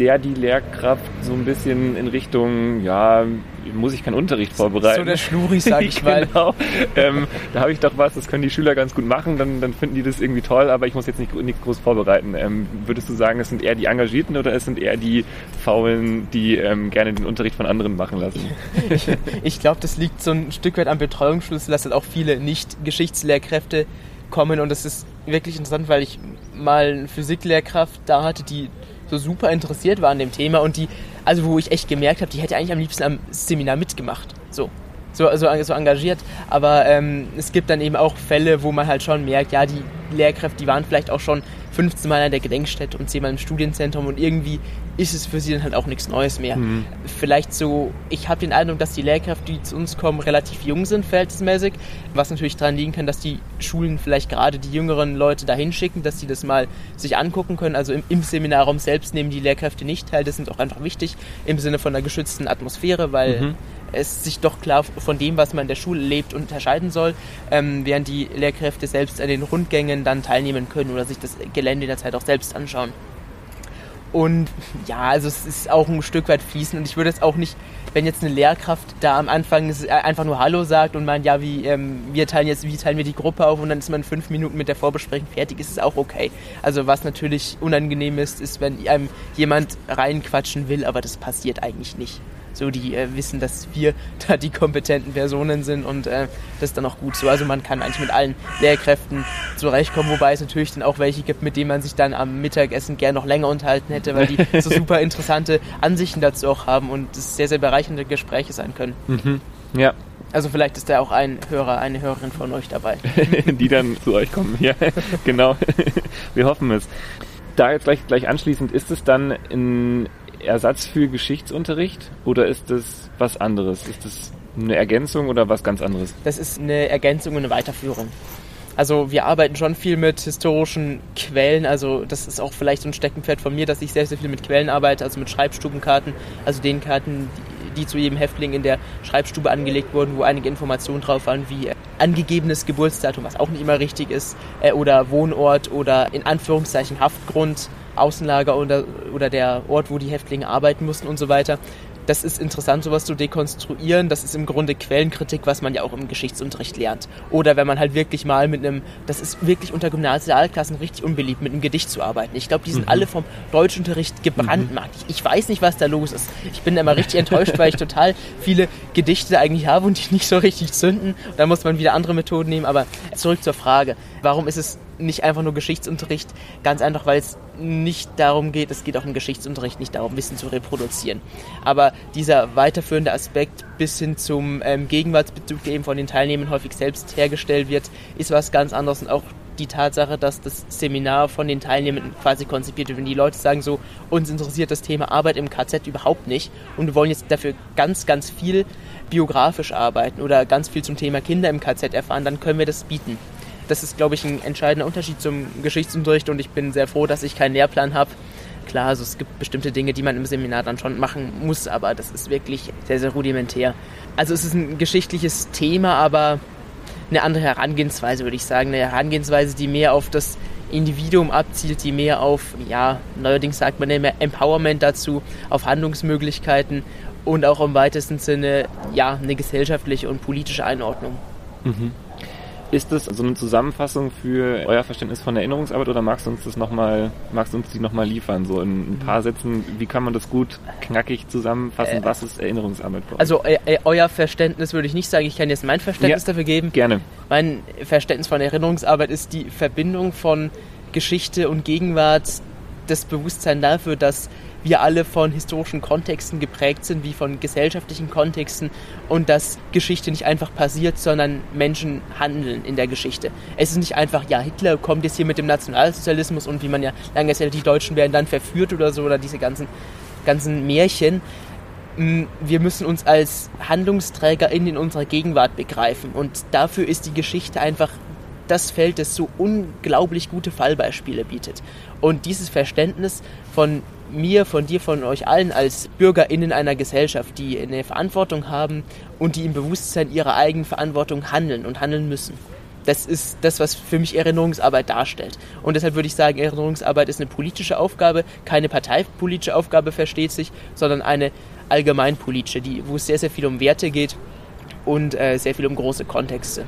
der die Lehrkraft so ein bisschen in Richtung, ja, muss ich keinen Unterricht vorbereiten. So
der Schluri, sag ich mal. genau.
Ähm, da habe ich doch was, das können die Schüler ganz gut machen, dann, dann finden die das irgendwie toll, aber ich muss jetzt nicht, nicht groß vorbereiten. Ähm, würdest du sagen, es sind eher die Engagierten oder es sind eher die Faulen, die ähm, gerne den Unterricht von anderen machen lassen?
ich, ich glaube, das liegt so ein Stück weit am Betreuungsschlüssel, dass halt auch viele Nicht-Geschichtslehrkräfte kommen und das ist wirklich interessant, weil ich mal eine Physiklehrkraft da hatte, die so super interessiert war an dem Thema und die, also wo ich echt gemerkt habe, die hätte eigentlich am liebsten am Seminar mitgemacht. So. so, so, so engagiert. Aber ähm, es gibt dann eben auch Fälle, wo man halt schon merkt, ja, die Lehrkräfte, die waren vielleicht auch schon 15 Mal an der Gedenkstätte und 10 Mal im Studienzentrum und irgendwie ist es für sie dann halt auch nichts Neues mehr. Mhm. Vielleicht so, ich habe den Eindruck, dass die Lehrkräfte, die zu uns kommen, relativ jung sind, verhältnismäßig, was natürlich daran liegen kann, dass die Schulen vielleicht gerade die jüngeren Leute dahin schicken, dass sie das mal sich angucken können. Also im, im Seminarraum selbst nehmen die Lehrkräfte nicht teil, das ist auch einfach wichtig im Sinne von einer geschützten Atmosphäre, weil mhm es sich doch klar von dem, was man in der Schule lebt, unterscheiden soll, ähm, während die Lehrkräfte selbst an den Rundgängen dann teilnehmen können oder sich das Gelände in der Zeit auch selbst anschauen. Und ja, also es ist auch ein Stück weit fließen und ich würde jetzt auch nicht, wenn jetzt eine Lehrkraft da am Anfang äh, einfach nur Hallo sagt und meint, ja, wie, ähm, wir teilen jetzt, wie teilen wir die Gruppe auf und dann ist man fünf Minuten mit der Vorbesprechung fertig, ist es auch okay. Also was natürlich unangenehm ist, ist, wenn einem jemand reinquatschen will, aber das passiert eigentlich nicht so die äh, wissen, dass wir da die kompetenten Personen sind und äh, das ist dann auch gut so. Also man kann eigentlich mit allen Lehrkräften zurechtkommen, wobei es natürlich dann auch welche gibt, mit denen man sich dann am Mittagessen gern noch länger unterhalten hätte, weil die so super interessante Ansichten dazu auch haben und es sehr, sehr bereichernde Gespräche sein können.
Mhm. Ja,
also vielleicht ist da auch ein Hörer, eine Hörerin von euch dabei.
die dann zu euch kommen. Ja, genau. Wir hoffen es. Da jetzt gleich, gleich anschließend, ist es dann in Ersatz für Geschichtsunterricht oder ist das was anderes? Ist das eine Ergänzung oder was ganz anderes?
Das ist eine Ergänzung und eine Weiterführung. Also wir arbeiten schon viel mit historischen Quellen, also das ist auch vielleicht so ein Steckenpferd von mir, dass ich sehr, sehr viel mit Quellen arbeite, also mit Schreibstubenkarten, also den Karten, die zu jedem Häftling in der Schreibstube angelegt wurden, wo einige Informationen drauf waren, wie angegebenes Geburtsdatum, was auch nicht immer richtig ist, äh, oder Wohnort oder in Anführungszeichen Haftgrund Außenlager oder, oder der Ort, wo die Häftlinge arbeiten mussten und so weiter. Das ist interessant, sowas zu dekonstruieren. Das ist im Grunde Quellenkritik, was man ja auch im Geschichtsunterricht lernt. Oder wenn man halt wirklich mal mit einem, das ist wirklich unter Gymnasialklassen richtig unbeliebt, mit einem Gedicht zu arbeiten. Ich glaube, die sind mhm. alle vom Deutschunterricht gebrandmarkt. Mhm. Ich, ich weiß nicht, was da los ist. Ich bin immer richtig enttäuscht, weil ich total viele Gedichte eigentlich habe und die nicht so richtig zünden. Da muss man wieder andere Methoden nehmen. Aber zurück zur Frage. Warum ist es nicht einfach nur Geschichtsunterricht, ganz einfach, weil es nicht darum geht, es geht auch im Geschichtsunterricht nicht darum, Wissen zu reproduzieren. Aber dieser weiterführende Aspekt bis hin zum ähm, Gegenwartsbezug, der eben von den Teilnehmern häufig selbst hergestellt wird, ist was ganz anderes und auch die Tatsache, dass das Seminar von den Teilnehmern quasi konzipiert wird. Wenn die Leute sagen so, uns interessiert das Thema Arbeit im KZ überhaupt nicht und wir wollen jetzt dafür ganz, ganz viel biografisch arbeiten oder ganz viel zum Thema Kinder im KZ erfahren, dann können wir das bieten das ist, glaube ich, ein entscheidender Unterschied zum Geschichtsunterricht und ich bin sehr froh, dass ich keinen Lehrplan habe. Klar, also es gibt bestimmte Dinge, die man im Seminar dann schon machen muss, aber das ist wirklich sehr, sehr rudimentär. Also es ist ein geschichtliches Thema, aber eine andere Herangehensweise, würde ich sagen. Eine Herangehensweise, die mehr auf das Individuum abzielt, die mehr auf, ja, neuerdings sagt man mehr Empowerment dazu, auf Handlungsmöglichkeiten und auch im weitesten Sinne, ja, eine gesellschaftliche und politische Einordnung.
Mhm. Ist das so eine Zusammenfassung für euer Verständnis von Erinnerungsarbeit oder magst du uns das nochmal, magst du uns die nochmal liefern, so in ein paar Sätzen? Wie kann man das gut knackig zusammenfassen? Äh, Was ist Erinnerungsarbeit
bei euch? Also äh, äh, euer Verständnis würde ich nicht sagen, ich kann jetzt mein Verständnis ja, dafür geben.
Gerne.
Mein Verständnis von Erinnerungsarbeit ist die Verbindung von Geschichte und Gegenwart, das Bewusstsein dafür, dass wir alle von historischen Kontexten geprägt sind, wie von gesellschaftlichen Kontexten und dass Geschichte nicht einfach passiert, sondern Menschen handeln in der Geschichte. Es ist nicht einfach, ja, Hitler kommt jetzt hier mit dem Nationalsozialismus und wie man ja lange erzählt, die Deutschen werden dann verführt oder so oder diese ganzen, ganzen Märchen. Mm, wir müssen uns als Handlungsträger in unserer Gegenwart begreifen und dafür ist die Geschichte einfach das Feld, das so unglaublich gute Fallbeispiele bietet. Und dieses Verständnis von mir, von dir, von euch allen als BürgerInnen einer Gesellschaft, die eine Verantwortung haben und die im Bewusstsein ihrer eigenen Verantwortung handeln und handeln müssen. Das ist das, was für mich Erinnerungsarbeit darstellt. Und deshalb würde ich sagen, Erinnerungsarbeit ist eine politische Aufgabe, keine parteipolitische Aufgabe, versteht sich, sondern eine allgemeinpolitische, die, wo es sehr, sehr viel um Werte geht und äh, sehr viel um große Kontexte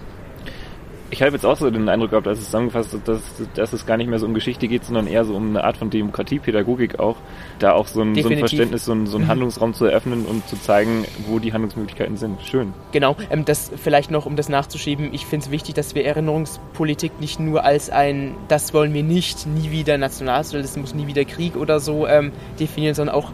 ich habe jetzt auch so den Eindruck gehabt, als es zusammengefasst ist, dass, dass es gar nicht mehr so um Geschichte geht, sondern eher so um eine Art von Demokratiepädagogik auch, da auch so ein, so ein Verständnis, so ein, so ein mhm. Handlungsraum zu eröffnen und zu zeigen, wo die Handlungsmöglichkeiten sind. Schön.
Genau, ähm, das vielleicht noch, um das nachzuschieben, ich finde es wichtig, dass wir Erinnerungspolitik nicht nur als ein, das wollen wir nicht, nie wieder Nationalsozialismus, nie wieder Krieg oder so ähm, definieren, sondern auch,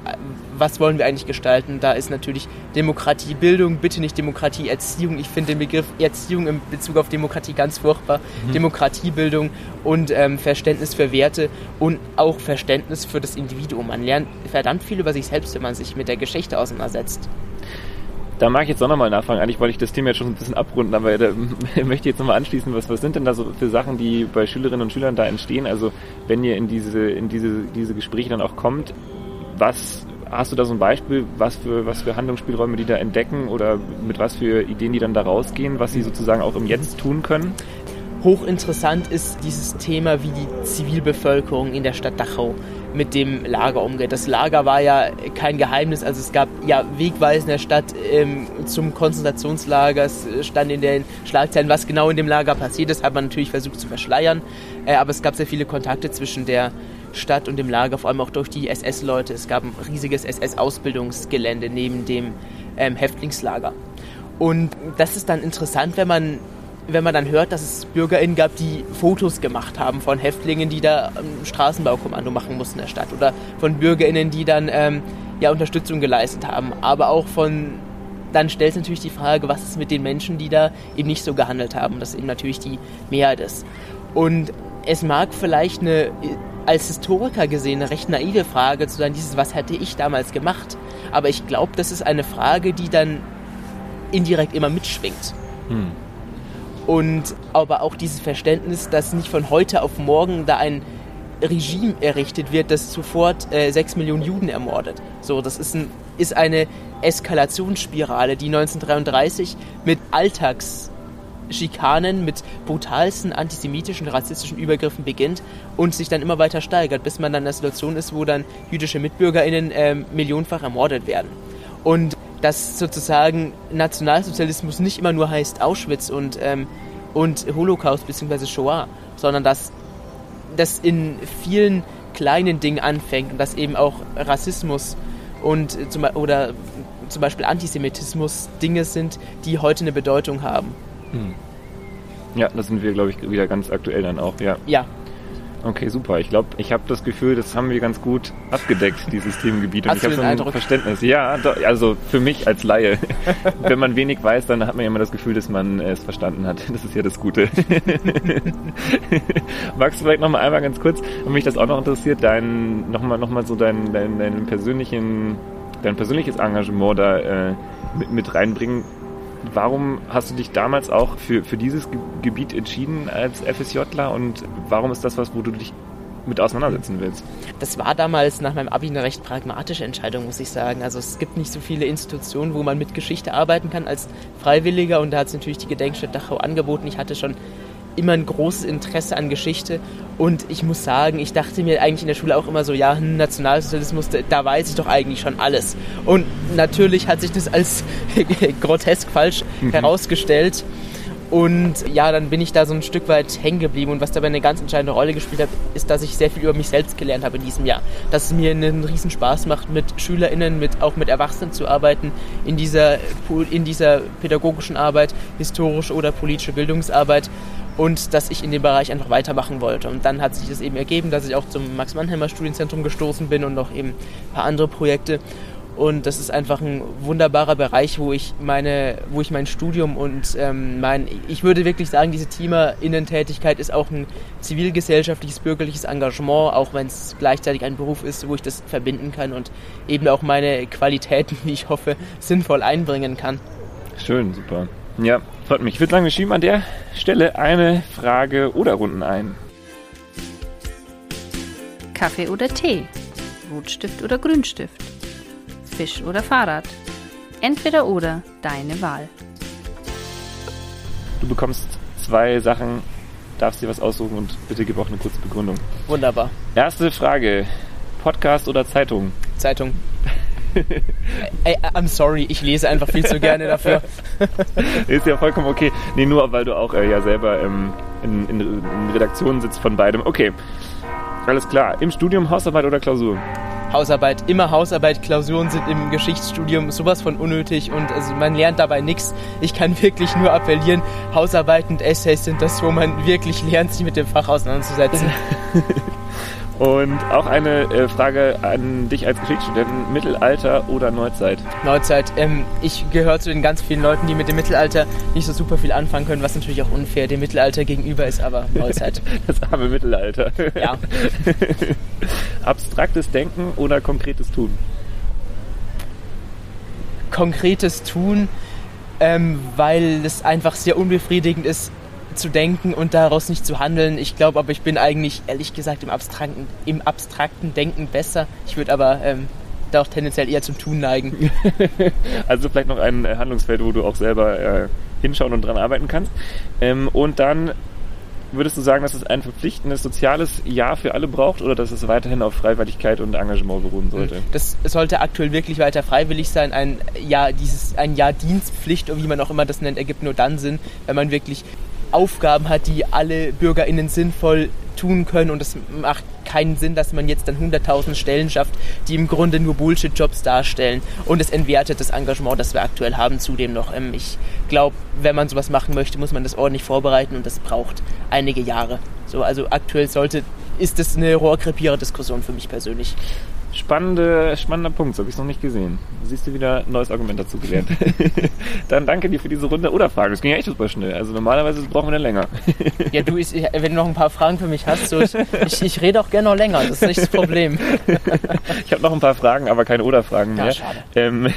was wollen wir eigentlich gestalten? Da ist natürlich Demokratiebildung, bitte nicht Demokratieerziehung. Ich finde den Begriff Erziehung in Bezug auf Demokratie ganz furchtbar. Mhm. Demokratiebildung und ähm, Verständnis für Werte und auch Verständnis für das Individuum. Man lernt verdammt viel über sich selbst, wenn man sich mit der Geschichte auseinandersetzt.
Da mag ich jetzt auch nochmal nachfragen. Eigentlich wollte ich das Thema jetzt schon ein bisschen abrunden, aber da möchte ich jetzt nochmal anschließen. Was, was sind denn da so für Sachen, die bei Schülerinnen und Schülern da entstehen? Also wenn ihr in diese, in diese, diese Gespräche dann auch kommt, was hast du da so ein Beispiel, was für, was für Handlungsspielräume die da entdecken oder mit was für Ideen die dann da rausgehen, was sie sozusagen auch im Jetzt tun können?
Hochinteressant ist dieses Thema, wie die Zivilbevölkerung in der Stadt Dachau mit dem Lager umgeht. Das Lager war ja kein Geheimnis, also es gab ja Wegweisen der Stadt ähm, zum Konzentrationslager, es stand in den Schlagzeilen, was genau in dem Lager passiert ist, hat man natürlich versucht zu verschleiern, äh, aber es gab sehr viele Kontakte zwischen der Stadt und dem Lager, vor allem auch durch die SS-Leute. Es gab ein riesiges SS-Ausbildungsgelände neben dem ähm, Häftlingslager. Und das ist dann interessant, wenn man wenn man dann hört, dass es BürgerInnen gab, die Fotos gemacht haben von Häftlingen, die da ein Straßenbaukommando machen mussten in der Stadt. Oder von BürgerInnen, die dann ähm, ja, Unterstützung geleistet haben. Aber auch von, dann stellt sich natürlich die Frage, was ist mit den Menschen, die da eben nicht so gehandelt haben. Das eben natürlich die Mehrheit ist. Und es mag vielleicht eine als Historiker gesehen eine recht naive Frage zu sein, dieses, was hätte ich damals gemacht? Aber ich glaube, das ist eine Frage, die dann indirekt immer mitschwingt. Hm. Und aber auch dieses Verständnis, dass nicht von heute auf morgen da ein Regime errichtet wird, das sofort äh, sechs Millionen Juden ermordet. So, das ist, ein, ist eine Eskalationsspirale, die 1933 mit Alltags Schikanen mit brutalsten antisemitischen, rassistischen Übergriffen beginnt und sich dann immer weiter steigert, bis man dann in der Situation ist, wo dann jüdische MitbürgerInnen äh, millionenfach ermordet werden. Und dass sozusagen Nationalsozialismus nicht immer nur heißt Auschwitz und, ähm, und Holocaust bzw. Shoah, sondern dass das in vielen kleinen Dingen anfängt und dass eben auch Rassismus und zum, oder zum Beispiel Antisemitismus Dinge sind, die heute eine Bedeutung haben. Hm.
Ja, das sind wir, glaube ich, wieder ganz aktuell dann auch, ja.
Ja.
Okay, super. Ich glaube, ich habe das Gefühl, das haben wir ganz gut abgedeckt, dieses Themengebiet. Und
Hast
ich habe
so
ein
Eindruck?
Verständnis. Ja, also für mich als Laie. Wenn man wenig weiß, dann hat man ja immer das Gefühl, dass man es verstanden hat. Das ist ja das Gute. Magst du vielleicht nochmal einmal ganz kurz, und mich das auch noch interessiert, dein, nochmal noch mal so dein, dein, dein persönlichen, dein persönliches Engagement da äh, mit, mit reinbringen? Warum hast du dich damals auch für, für dieses Gebiet entschieden als FSJler und warum ist das was, wo du dich mit auseinandersetzen willst?
Das war damals nach meinem Abi eine recht pragmatische Entscheidung, muss ich sagen. Also es gibt nicht so viele Institutionen, wo man mit Geschichte arbeiten kann als Freiwilliger und da hat es natürlich die Gedenkstätte Dachau angeboten. Ich hatte schon immer ein großes Interesse an Geschichte und ich muss sagen, ich dachte mir eigentlich in der Schule auch immer so, ja, hm, Nationalsozialismus, da weiß ich doch eigentlich schon alles. Und natürlich hat sich das als grotesk falsch mhm. herausgestellt. Und ja, dann bin ich da so ein Stück weit hängen geblieben. Und was dabei eine ganz entscheidende Rolle gespielt hat, ist, dass ich sehr viel über mich selbst gelernt habe in diesem Jahr. Dass es mir einen riesen Spaß macht, mit SchülerInnen, mit, auch mit Erwachsenen zu arbeiten, in dieser, in dieser pädagogischen Arbeit, historische oder politische Bildungsarbeit und dass ich in dem Bereich einfach weitermachen wollte. Und dann hat sich das eben ergeben, dass ich auch zum Max-Mannheimer Studienzentrum gestoßen bin und noch eben ein paar andere Projekte. Und das ist einfach ein wunderbarer Bereich, wo ich meine, wo ich mein Studium und ähm, mein, ich würde wirklich sagen, diese Teamerinnentätigkeit ist auch ein zivilgesellschaftliches, bürgerliches Engagement, auch wenn es gleichzeitig ein Beruf ist, wo ich das verbinden kann und eben auch meine Qualitäten, wie ich hoffe, sinnvoll einbringen kann.
Schön, super. Ja, freut mich. Ich würde sagen, wir schieben an der Stelle eine Frage oder Runden ein.
Kaffee oder Tee? Rotstift oder Grünstift? Fisch oder Fahrrad? Entweder oder, deine Wahl.
Du bekommst zwei Sachen, darfst dir was aussuchen und bitte gib auch eine kurze Begründung.
Wunderbar.
Erste Frage: Podcast oder Zeitung?
Zeitung. Ey, I'm sorry, ich lese einfach viel zu gerne dafür.
Ist ja vollkommen okay. Nee, nur weil du auch äh, ja selber ähm, in, in, in Redaktionen sitzt von beidem. Okay, alles klar. Im Studium Hausarbeit oder Klausur?
Hausarbeit, immer Hausarbeit, Klausuren sind im Geschichtsstudium sowas von unnötig und also man lernt dabei nichts. Ich kann wirklich nur appellieren, Hausarbeiten und Essays sind das, wo man wirklich lernt, sich mit dem Fach auseinanderzusetzen.
Und auch eine äh, Frage an dich als Geschichtsstudenten, Mittelalter oder Neuzeit?
Neuzeit. Ähm, ich gehöre zu den ganz vielen Leuten, die mit dem Mittelalter nicht so super viel anfangen können, was natürlich auch unfair dem Mittelalter gegenüber ist, aber Neuzeit.
das arme Mittelalter.
Ja.
Abstraktes Denken oder konkretes Tun?
Konkretes Tun, ähm, weil es einfach sehr unbefriedigend ist, zu denken und daraus nicht zu handeln. Ich glaube aber, ich bin eigentlich ehrlich gesagt im abstrakten, im abstrakten Denken besser. Ich würde aber ähm, da auch tendenziell eher zum Tun neigen.
also vielleicht noch ein Handlungsfeld, wo du auch selber äh, hinschauen und dran arbeiten kannst. Ähm, und dann würdest du sagen, dass es ein verpflichtendes soziales Jahr für alle braucht oder dass es weiterhin auf Freiwilligkeit und Engagement beruhen sollte?
Das sollte aktuell wirklich weiter freiwillig sein. Ein Jahr, dieses, ein Jahr Dienstpflicht, oder wie man auch immer das nennt, ergibt nur dann Sinn, wenn man wirklich Aufgaben hat, die alle BürgerInnen sinnvoll tun können und es macht keinen Sinn, dass man jetzt dann 100.000 Stellen schafft, die im Grunde nur Bullshit-Jobs darstellen und es entwertet das Engagement, das wir aktuell haben, zudem noch. Ähm, ich glaube, wenn man sowas machen möchte, muss man das ordentlich vorbereiten und das braucht einige Jahre. So, also aktuell sollte, ist das eine Rohrkrepierer-Diskussion für mich persönlich.
Spannende, spannender Punkt, so habe ich es noch nicht gesehen. Siehst du wieder ein neues Argument dazu gelernt. Dann danke dir für diese Runde oder Fragen. Das ging ja echt super schnell. Also normalerweise brauchen wir dann länger.
ja, du, ich, wenn du noch ein paar Fragen für mich hast, so, ich, ich, rede auch gerne noch länger. Das ist nicht das Problem.
ich habe noch ein paar Fragen, aber keine Oder-Fragen mehr.
Ja, schade.
Ähm,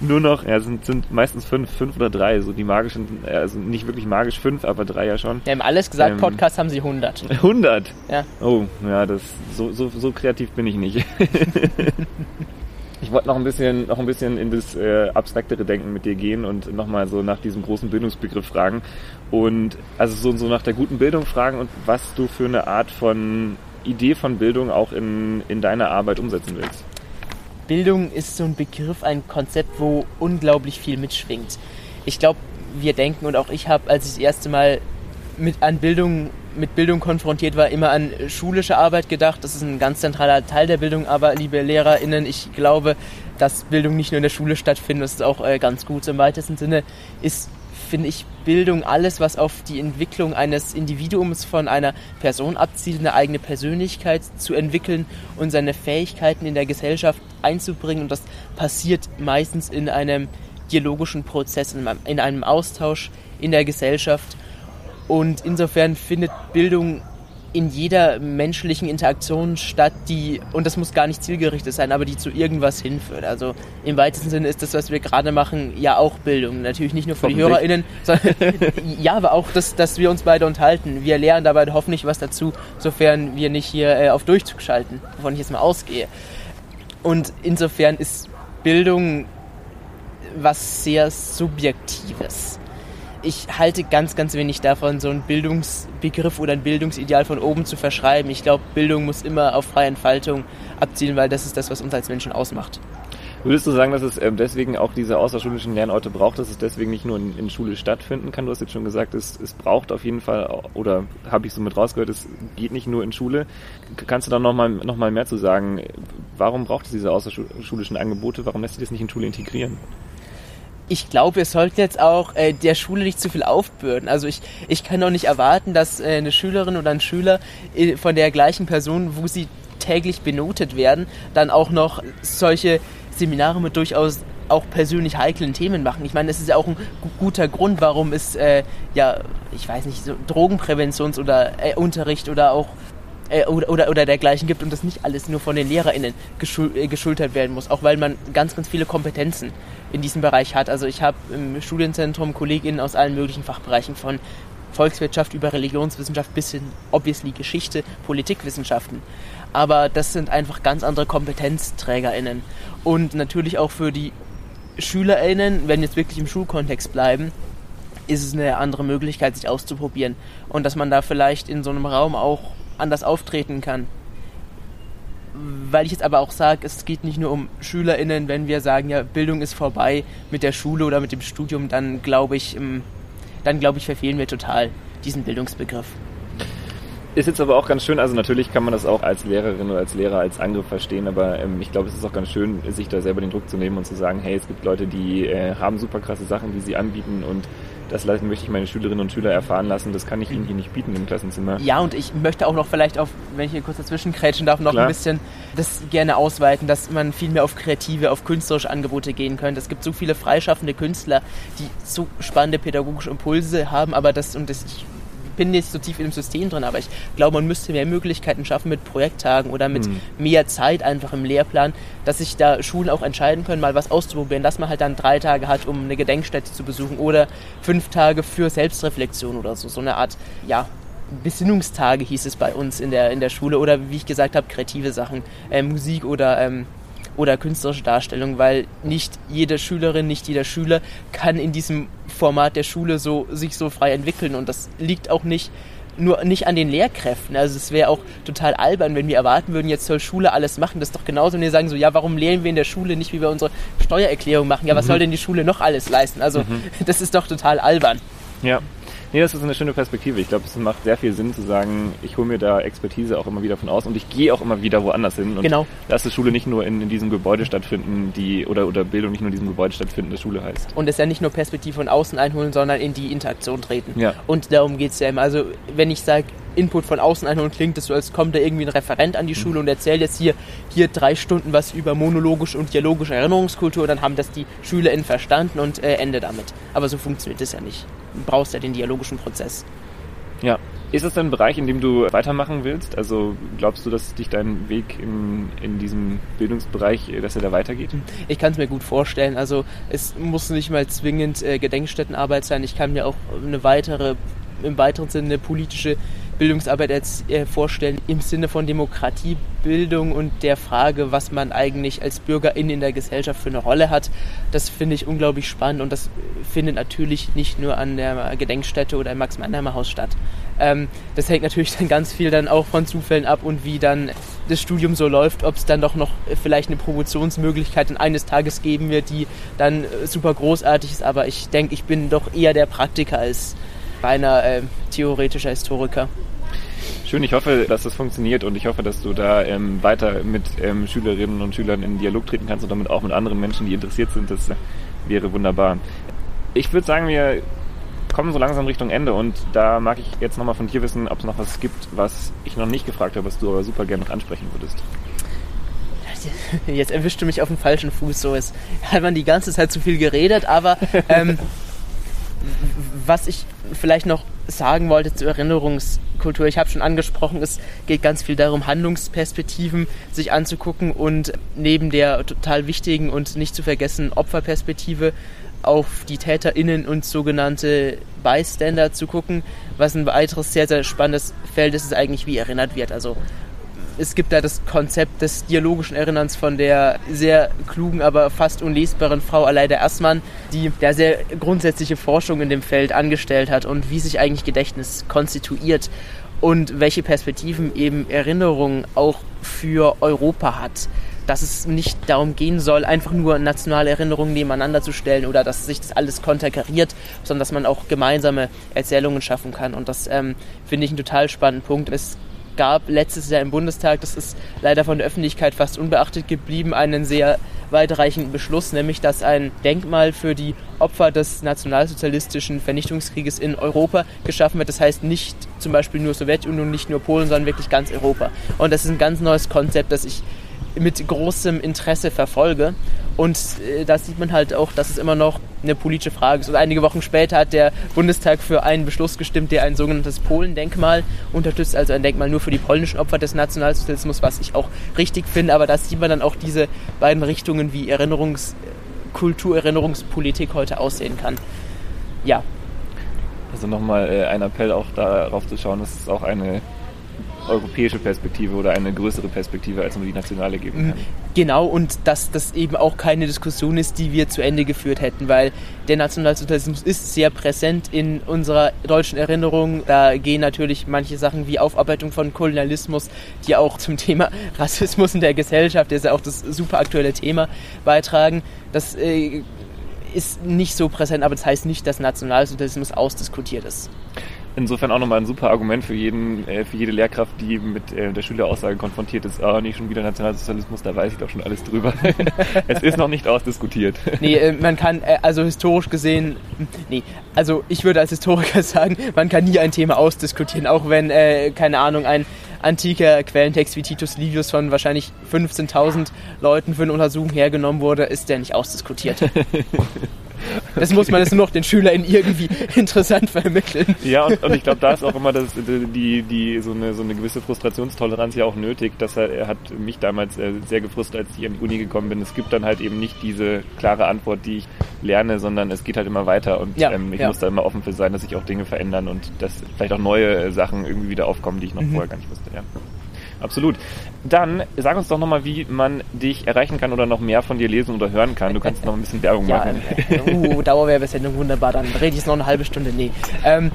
nur noch, ja, sind, sind meistens fünf, fünf oder drei, so die magischen, also nicht wirklich magisch fünf, aber drei ja schon.
Wir haben alles gesagt, ähm, Podcast haben sie 100.
100?
Ja.
Oh, ja, das, so, so, so kreativ bin ich nicht. ich wollte noch ein bisschen, noch ein bisschen in das äh, abstraktere Denken mit dir gehen und nochmal so nach diesem großen Bildungsbegriff fragen und also so, so nach der guten Bildung fragen und was du für eine Art von Idee von Bildung auch in, in deiner Arbeit umsetzen willst.
Bildung ist so ein Begriff, ein Konzept, wo unglaublich viel mitschwingt. Ich glaube, wir denken und auch ich habe, als ich das erste Mal mit an Bildung mit Bildung konfrontiert war, immer an schulische Arbeit gedacht. Das ist ein ganz zentraler Teil der Bildung. Aber liebe LehrerInnen, ich glaube, dass Bildung nicht nur in der Schule stattfindet, das ist auch äh, ganz gut im weitesten Sinne, ist, finde ich, Bildung alles, was auf die Entwicklung eines Individuums von einer Person abzielt, eine eigene Persönlichkeit zu entwickeln und seine Fähigkeiten in der Gesellschaft einzubringen. Und das passiert meistens in einem dialogischen Prozess, in einem Austausch in der Gesellschaft. Und insofern findet Bildung in jeder menschlichen Interaktion statt, die, und das muss gar nicht zielgerichtet sein, aber die zu irgendwas hinführt. Also im weitesten Sinne ist das, was wir gerade machen, ja auch Bildung. Natürlich nicht nur für die HörerInnen, sondern ja, aber auch, das, dass wir uns beide unterhalten. Wir lernen dabei hoffentlich was dazu, sofern wir nicht hier äh, auf Durchzug schalten, wovon ich jetzt mal ausgehe. Und insofern ist Bildung was sehr Subjektives ich halte ganz, ganz wenig davon, so einen Bildungsbegriff oder ein Bildungsideal von oben zu verschreiben. Ich glaube, Bildung muss immer auf freie Entfaltung abzielen, weil das ist das, was uns als Menschen ausmacht.
Würdest du sagen, dass es ähm, deswegen auch diese außerschulischen Lernorte braucht, dass es deswegen nicht nur in, Schule stattfinden kann? Du hast jetzt schon gesagt, es, es braucht auf jeden Fall, oder habe ich so mit rausgehört, es geht nicht nur in Schule. Kannst du da nochmal noch mal mehr zu sagen? Warum braucht es diese außerschulischen Angebote? Warum lässt sich das nicht in Schule integrieren?
Ich glaube, wir sollten jetzt auch äh, der Schule nicht zu viel aufbürden. Also ich, ich kann doch nicht erwarten, dass äh, eine Schülerin oder ein Schüler äh, von der gleichen Person, wo sie täglich benotet werden, dann auch noch solche Seminare mit durchaus auch persönlich heiklen Themen machen. Ich meine, das ist ja auch ein guter Grund, warum es äh, ja, ich weiß nicht, so Drogenpräventions- oder äh, Unterricht oder auch äh, oder, oder, oder dergleichen gibt und das nicht alles nur von den LehrerInnen geschul äh, geschultert werden muss, auch weil man ganz, ganz viele Kompetenzen in diesem Bereich hat. Also ich habe im Studienzentrum KollegInnen aus allen möglichen Fachbereichen von Volkswirtschaft über Religionswissenschaft bis hin obviously Geschichte, Politikwissenschaften. Aber das sind einfach ganz andere KompetenzträgerInnen. Und natürlich auch für die SchülerInnen, wenn jetzt wirklich im Schulkontext bleiben, ist es eine andere Möglichkeit, sich auszuprobieren. Und dass man da vielleicht in so einem Raum auch anders auftreten kann weil ich jetzt aber auch sage, es geht nicht nur um SchülerInnen, wenn wir sagen, ja, Bildung ist vorbei mit der Schule oder mit dem Studium, dann glaube ich, ähm, dann glaube ich, verfehlen wir total diesen Bildungsbegriff.
Ist jetzt aber auch ganz schön, also natürlich kann man das auch als Lehrerin oder als Lehrer als Angriff verstehen, aber ähm, ich glaube, es ist auch ganz schön, sich da selber den Druck zu nehmen und zu sagen, hey, es gibt Leute, die äh, haben super krasse Sachen, die sie anbieten und das möchte ich meine Schülerinnen und Schüler erfahren lassen, das kann ich ihnen hier nicht bieten im Klassenzimmer.
Ja, und ich möchte auch noch vielleicht auf, wenn ich hier kurz dazwischen krätschen darf, noch Klar. ein bisschen das gerne ausweiten, dass man viel mehr auf kreative, auf künstlerische Angebote gehen könnte. Es gibt so viele freischaffende Künstler, die so spannende pädagogische Impulse haben, aber das, und das, ich bin nicht so tief in dem System drin, aber ich glaube, man müsste mehr Möglichkeiten schaffen mit Projekttagen oder mit mhm. mehr Zeit einfach im Lehrplan, dass sich da Schulen auch entscheiden können, mal was auszuprobieren, dass man halt dann drei Tage hat, um eine Gedenkstätte zu besuchen oder fünf Tage für Selbstreflexion oder so. So eine Art, ja, Besinnungstage hieß es bei uns in der, in der Schule oder wie ich gesagt habe, kreative Sachen, äh, Musik oder ähm, oder künstlerische Darstellung, weil nicht jede Schülerin, nicht jeder Schüler kann in diesem Format der Schule so, sich so frei entwickeln und das liegt auch nicht nur nicht an den Lehrkräften. Also es wäre auch total albern, wenn wir erwarten würden, jetzt soll Schule alles machen. Das ist doch genauso, wenn wir sagen so, ja, warum lehren wir in der Schule nicht, wie wir unsere Steuererklärung machen? Ja, was mhm. soll denn die Schule noch alles leisten? Also mhm. das ist doch total albern.
Ja, Nee, das ist eine schöne Perspektive. Ich glaube, es macht sehr viel Sinn zu sagen, ich hole mir da Expertise auch immer wieder von aus und ich gehe auch immer wieder woanders hin. Und
genau.
lasse Schule nicht nur in, in diesem Gebäude stattfinden, die oder, oder Bildung nicht nur in diesem Gebäude stattfinden, das Schule heißt.
Und es ja nicht nur Perspektive von außen einholen, sondern in die Interaktion treten.
Ja.
Und darum geht es ja immer. Also wenn ich sage, Input von außen einholen, klingt das so, als kommt da irgendwie ein Referent an die mhm. Schule und erzählt jetzt hier, hier drei Stunden was über monologische und dialogische Erinnerungskultur, dann haben das die SchülerInnen verstanden und äh, Ende damit. Aber so funktioniert das ja nicht. Du brauchst ja den dialogischen Prozess.
Ja. Ist es ein Bereich, in dem du weitermachen willst? Also glaubst du, dass dich dein Weg in, in diesem Bildungsbereich, dass er da weitergeht?
Ich kann es mir gut vorstellen. Also es muss nicht mal zwingend äh, Gedenkstättenarbeit sein. Ich kann mir auch eine weitere, im weiteren Sinne eine politische Bildungsarbeit jetzt äh, vorstellen im Sinne von Demokratiebildung und der Frage, was man eigentlich als Bürgerin in der Gesellschaft für eine Rolle hat. Das finde ich unglaublich spannend und das findet natürlich nicht nur an der Gedenkstätte oder im Max-Mannheimer-Haus statt. Ähm, das hängt natürlich dann ganz viel dann auch von Zufällen ab und wie dann das Studium so läuft, ob es dann doch noch vielleicht eine Promotionsmöglichkeit eines Tages geben wird, die dann äh, super großartig ist. Aber ich denke, ich bin doch eher der Praktiker als reiner äh, theoretischer Historiker.
Schön, ich hoffe, dass das funktioniert und ich hoffe, dass du da ähm, weiter mit ähm, Schülerinnen und Schülern in Dialog treten kannst und damit auch mit anderen Menschen, die interessiert sind. Das wäre wunderbar. Ich würde sagen, wir kommen so langsam Richtung Ende und da mag ich jetzt nochmal von dir wissen, ob es noch was gibt, was ich noch nicht gefragt habe, was du aber super gerne noch ansprechen würdest.
Jetzt erwischte mich auf dem falschen Fuß. So ist, hat man die ganze Zeit zu viel geredet, aber ähm, was ich vielleicht noch sagen wollte zur Erinnerungskultur. Ich habe schon angesprochen, es geht ganz viel darum, Handlungsperspektiven sich anzugucken und neben der total wichtigen und nicht zu vergessen Opferperspektive auf die TäterInnen und sogenannte Bystander zu gucken. Was ein weiteres sehr, sehr spannendes Feld ist, ist eigentlich, wie erinnert wird. Also es gibt da das Konzept des dialogischen Erinnerns von der sehr klugen, aber fast unlesbaren Frau Aleida Erstmann, die da sehr grundsätzliche Forschung in dem Feld angestellt hat und wie sich eigentlich Gedächtnis konstituiert und welche Perspektiven eben Erinnerung auch für Europa hat. Dass es nicht darum gehen soll, einfach nur nationale Erinnerungen nebeneinander zu stellen oder dass sich das alles konterkariert, sondern dass man auch gemeinsame Erzählungen schaffen kann. Und das ähm, finde ich einen total spannenden Punkt. Es gab letztes Jahr im Bundestag, das ist leider von der Öffentlichkeit fast unbeachtet geblieben, einen sehr weitreichenden Beschluss, nämlich dass ein Denkmal für die Opfer des nationalsozialistischen Vernichtungskrieges in Europa geschaffen wird. Das heißt nicht zum Beispiel nur Sowjetunion, nicht nur Polen, sondern wirklich ganz Europa. Und das ist ein ganz neues Konzept, das ich mit großem Interesse verfolge. Und äh, da sieht man halt auch, dass es immer noch eine politische Frage ist. Und einige Wochen später hat der Bundestag für einen Beschluss gestimmt, der ein sogenanntes Polendenkmal unterstützt, also ein Denkmal nur für die polnischen Opfer des Nationalsozialismus, was ich auch richtig finde. Aber da sieht man dann auch diese beiden Richtungen, wie Erinnerungskultur, Erinnerungspolitik heute aussehen kann. Ja.
Also nochmal äh, ein Appell auch darauf zu schauen, dass es auch eine europäische Perspektive oder eine größere Perspektive als nur die nationale geben kann.
Genau, und dass das eben auch keine Diskussion ist, die wir zu Ende geführt hätten, weil der Nationalsozialismus ist sehr präsent in unserer deutschen Erinnerung. Da gehen natürlich manche Sachen wie Aufarbeitung von Kolonialismus, die auch zum Thema Rassismus in der Gesellschaft, das ist ja auch das super aktuelle Thema, beitragen. Das äh, ist nicht so präsent, aber das heißt nicht, dass Nationalsozialismus ausdiskutiert ist.
Insofern auch nochmal ein super Argument für jeden, äh, für jede Lehrkraft, die mit äh, der Schüleraussage konfrontiert ist, ah, nicht schon wieder Nationalsozialismus, da weiß ich doch schon alles drüber. es ist noch nicht ausdiskutiert.
Nee, äh, man kann, äh, also historisch gesehen, nee, also ich würde als Historiker sagen, man kann nie ein Thema ausdiskutieren, auch wenn, äh, keine Ahnung, ein antiker Quellentext wie Titus Livius von wahrscheinlich 15.000 Leuten für eine Untersuchung hergenommen wurde, ist der nicht ausdiskutiert. Das muss man jetzt nur noch den SchülerInnen irgendwie interessant vermitteln.
Ja, und, und ich glaube, da ist auch immer das, die, die, so, eine, so eine gewisse Frustrationstoleranz ja auch nötig. Er, er hat mich damals äh, sehr gefrustet, als ich an die Uni gekommen bin. Es gibt dann halt eben nicht diese klare Antwort, die ich lerne, sondern es geht halt immer weiter und ja, ähm, ich ja. muss da immer offen für sein, dass sich auch Dinge verändern und dass vielleicht auch neue Sachen irgendwie wieder aufkommen, die ich noch mhm. vorher gar nicht wusste. Ja. Absolut. Dann sag uns doch nochmal, wie man dich erreichen kann oder noch mehr von dir lesen oder hören kann. Du kannst noch ein bisschen Werbung ja, machen.
Uh, Dauerwerbesendung, wunderbar. Dann rede ich es noch eine halbe Stunde. Nee. Ähm,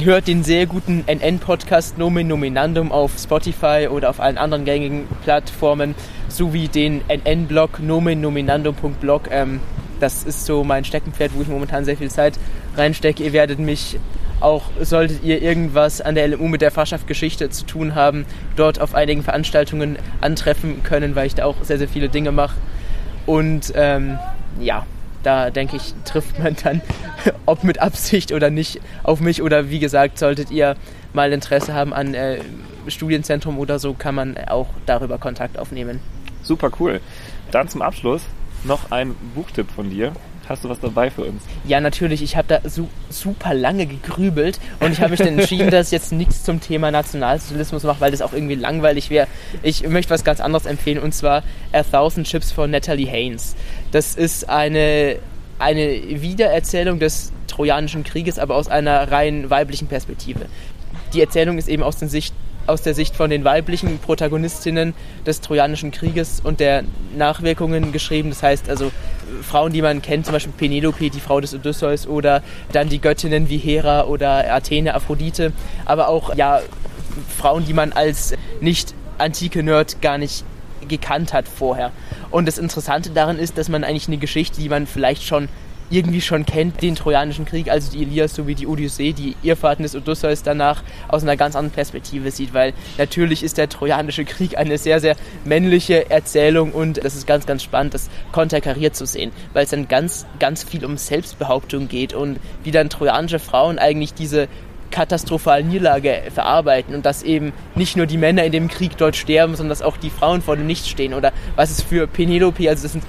hört den sehr guten NN-Podcast Nomen Nominandum auf Spotify oder auf allen anderen gängigen Plattformen, sowie den NN-Blog nomennominandum.blog. Ähm, das ist so mein Steckenpferd, wo ich momentan sehr viel Zeit reinstecke. Ihr werdet mich auch solltet ihr irgendwas an der LMU mit der Fachschaft Geschichte zu tun haben, dort auf einigen Veranstaltungen antreffen können, weil ich da auch sehr, sehr viele Dinge mache. Und ähm, ja, da denke ich, trifft man dann, ob mit Absicht oder nicht, auf mich. Oder wie gesagt, solltet ihr mal Interesse haben an äh, Studienzentrum oder so, kann man auch darüber Kontakt aufnehmen.
Super cool. Dann zum Abschluss noch ein Buchtipp von dir. Hast du was dabei für uns?
Ja, natürlich. Ich habe da su super lange gegrübelt und ich habe mich dann entschieden, dass ich jetzt nichts zum Thema Nationalsozialismus mache, weil das auch irgendwie langweilig wäre. Ich möchte was ganz anderes empfehlen und zwar A Thousand Chips von Natalie Haynes. Das ist eine, eine Wiedererzählung des Trojanischen Krieges, aber aus einer rein weiblichen Perspektive. Die Erzählung ist eben aus der Sicht aus der Sicht von den weiblichen Protagonistinnen des Trojanischen Krieges und der Nachwirkungen geschrieben. Das heißt also Frauen, die man kennt, zum Beispiel Penelope, die Frau des Odysseus, oder dann die Göttinnen wie Hera oder Athene, Aphrodite, aber auch ja Frauen, die man als nicht antike Nerd gar nicht gekannt hat vorher. Und das Interessante daran ist, dass man eigentlich eine Geschichte, die man vielleicht schon irgendwie schon kennt, den Trojanischen Krieg, also die Elias sowie die Odyssee, die Irrfahrten des Odysseus danach aus einer ganz anderen Perspektive sieht, weil natürlich ist der Trojanische Krieg eine sehr, sehr männliche Erzählung und das ist ganz, ganz spannend, das konterkariert zu sehen, weil es dann ganz, ganz viel um Selbstbehauptung geht und wie dann trojanische Frauen eigentlich diese katastrophalen Niederlage verarbeiten und dass eben nicht nur die Männer in dem Krieg dort sterben, sondern dass auch die Frauen vor dem Nichts stehen oder was es für Penelope, also das sind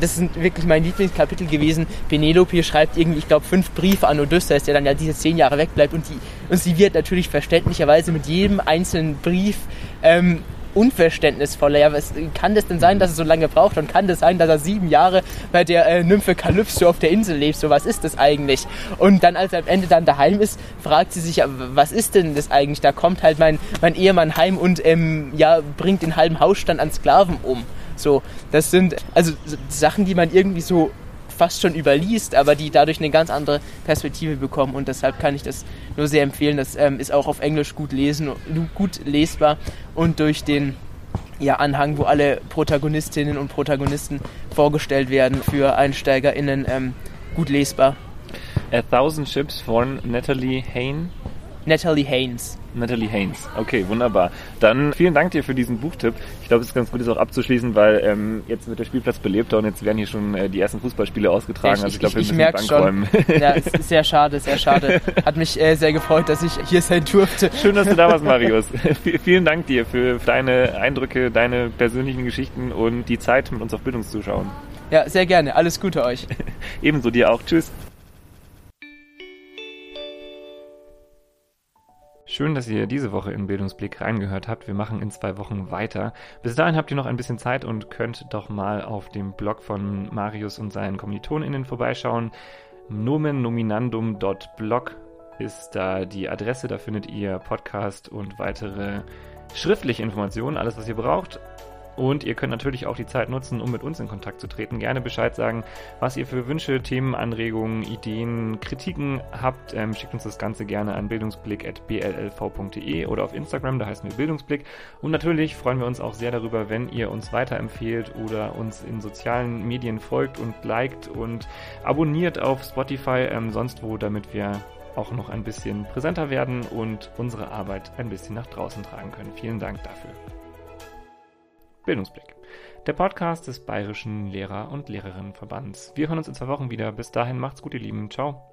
das sind wirklich mein Lieblingskapitel gewesen. Penelope schreibt irgendwie, ich glaube, fünf Briefe an Odysseus, der dann ja diese zehn Jahre wegbleibt und, die, und sie wird natürlich verständlicherweise mit jedem einzelnen Brief ähm, unverständnisvoller. Ja, was, kann das denn sein, dass er so lange braucht? Und kann das sein, dass er sieben Jahre bei der äh, Nymphe Kalypso auf der Insel lebt? So, was ist das eigentlich? Und dann, als er am Ende dann daheim ist, fragt sie sich, was ist denn das eigentlich? Da kommt halt mein, mein Ehemann heim und ähm, ja, bringt den halben Hausstand an Sklaven um. So, das sind also Sachen, die man irgendwie so fast schon überliest, aber die dadurch eine ganz andere Perspektive bekommen und deshalb kann ich das nur sehr empfehlen. Das ähm, ist auch auf Englisch gut lesen, gut lesbar und durch den ja, Anhang, wo alle Protagonistinnen und Protagonisten vorgestellt werden für EinsteigerInnen ähm, gut lesbar.
A Thousand Ships von Natalie Hain.
Natalie Haynes.
Natalie Haynes. Okay, wunderbar. Dann vielen Dank dir für diesen Buchtipp. Ich glaube, es ist ganz gut, das auch abzuschließen, weil ähm, jetzt wird der Spielplatz belebter und jetzt werden hier schon äh, die ersten Fußballspiele ausgetragen.
Ich, also ich glaube, wir müssen ich. Schon. Ja, es ist sehr schade, sehr schade. Hat mich äh, sehr gefreut, dass ich hier sein durfte.
Schön, dass du da warst, Marius. vielen Dank dir für deine Eindrücke, deine persönlichen Geschichten und die Zeit, mit uns auf Bildungszuschauen.
Ja, sehr gerne. Alles Gute euch.
Ebenso dir auch. Tschüss. Schön, dass ihr diese Woche in Bildungsblick reingehört habt. Wir machen in zwei Wochen weiter. Bis dahin habt ihr noch ein bisschen Zeit und könnt doch mal auf dem Blog von Marius und seinen KommilitonInnen vorbeischauen. nomennominandum.blog ist da die Adresse. Da findet ihr Podcast und weitere schriftliche Informationen, alles was ihr braucht. Und ihr könnt natürlich auch die Zeit nutzen, um mit uns in Kontakt zu treten. Gerne Bescheid sagen, was ihr für Wünsche, Themen, Anregungen, Ideen, Kritiken habt. Ähm, schickt uns das Ganze gerne an bildungsblick.bllv.de oder auf Instagram, da heißen wir Bildungsblick. Und natürlich freuen wir uns auch sehr darüber, wenn ihr uns weiterempfehlt oder uns in sozialen Medien folgt und liked und abonniert auf Spotify, ähm, sonst wo, damit wir auch noch ein bisschen präsenter werden und unsere Arbeit ein bisschen nach draußen tragen können. Vielen Dank dafür. Bildungsblick. Der Podcast des Bayerischen Lehrer- und Lehrerinnenverbands. Wir hören uns in zwei Wochen wieder. Bis dahin macht's gut, ihr Lieben. Ciao.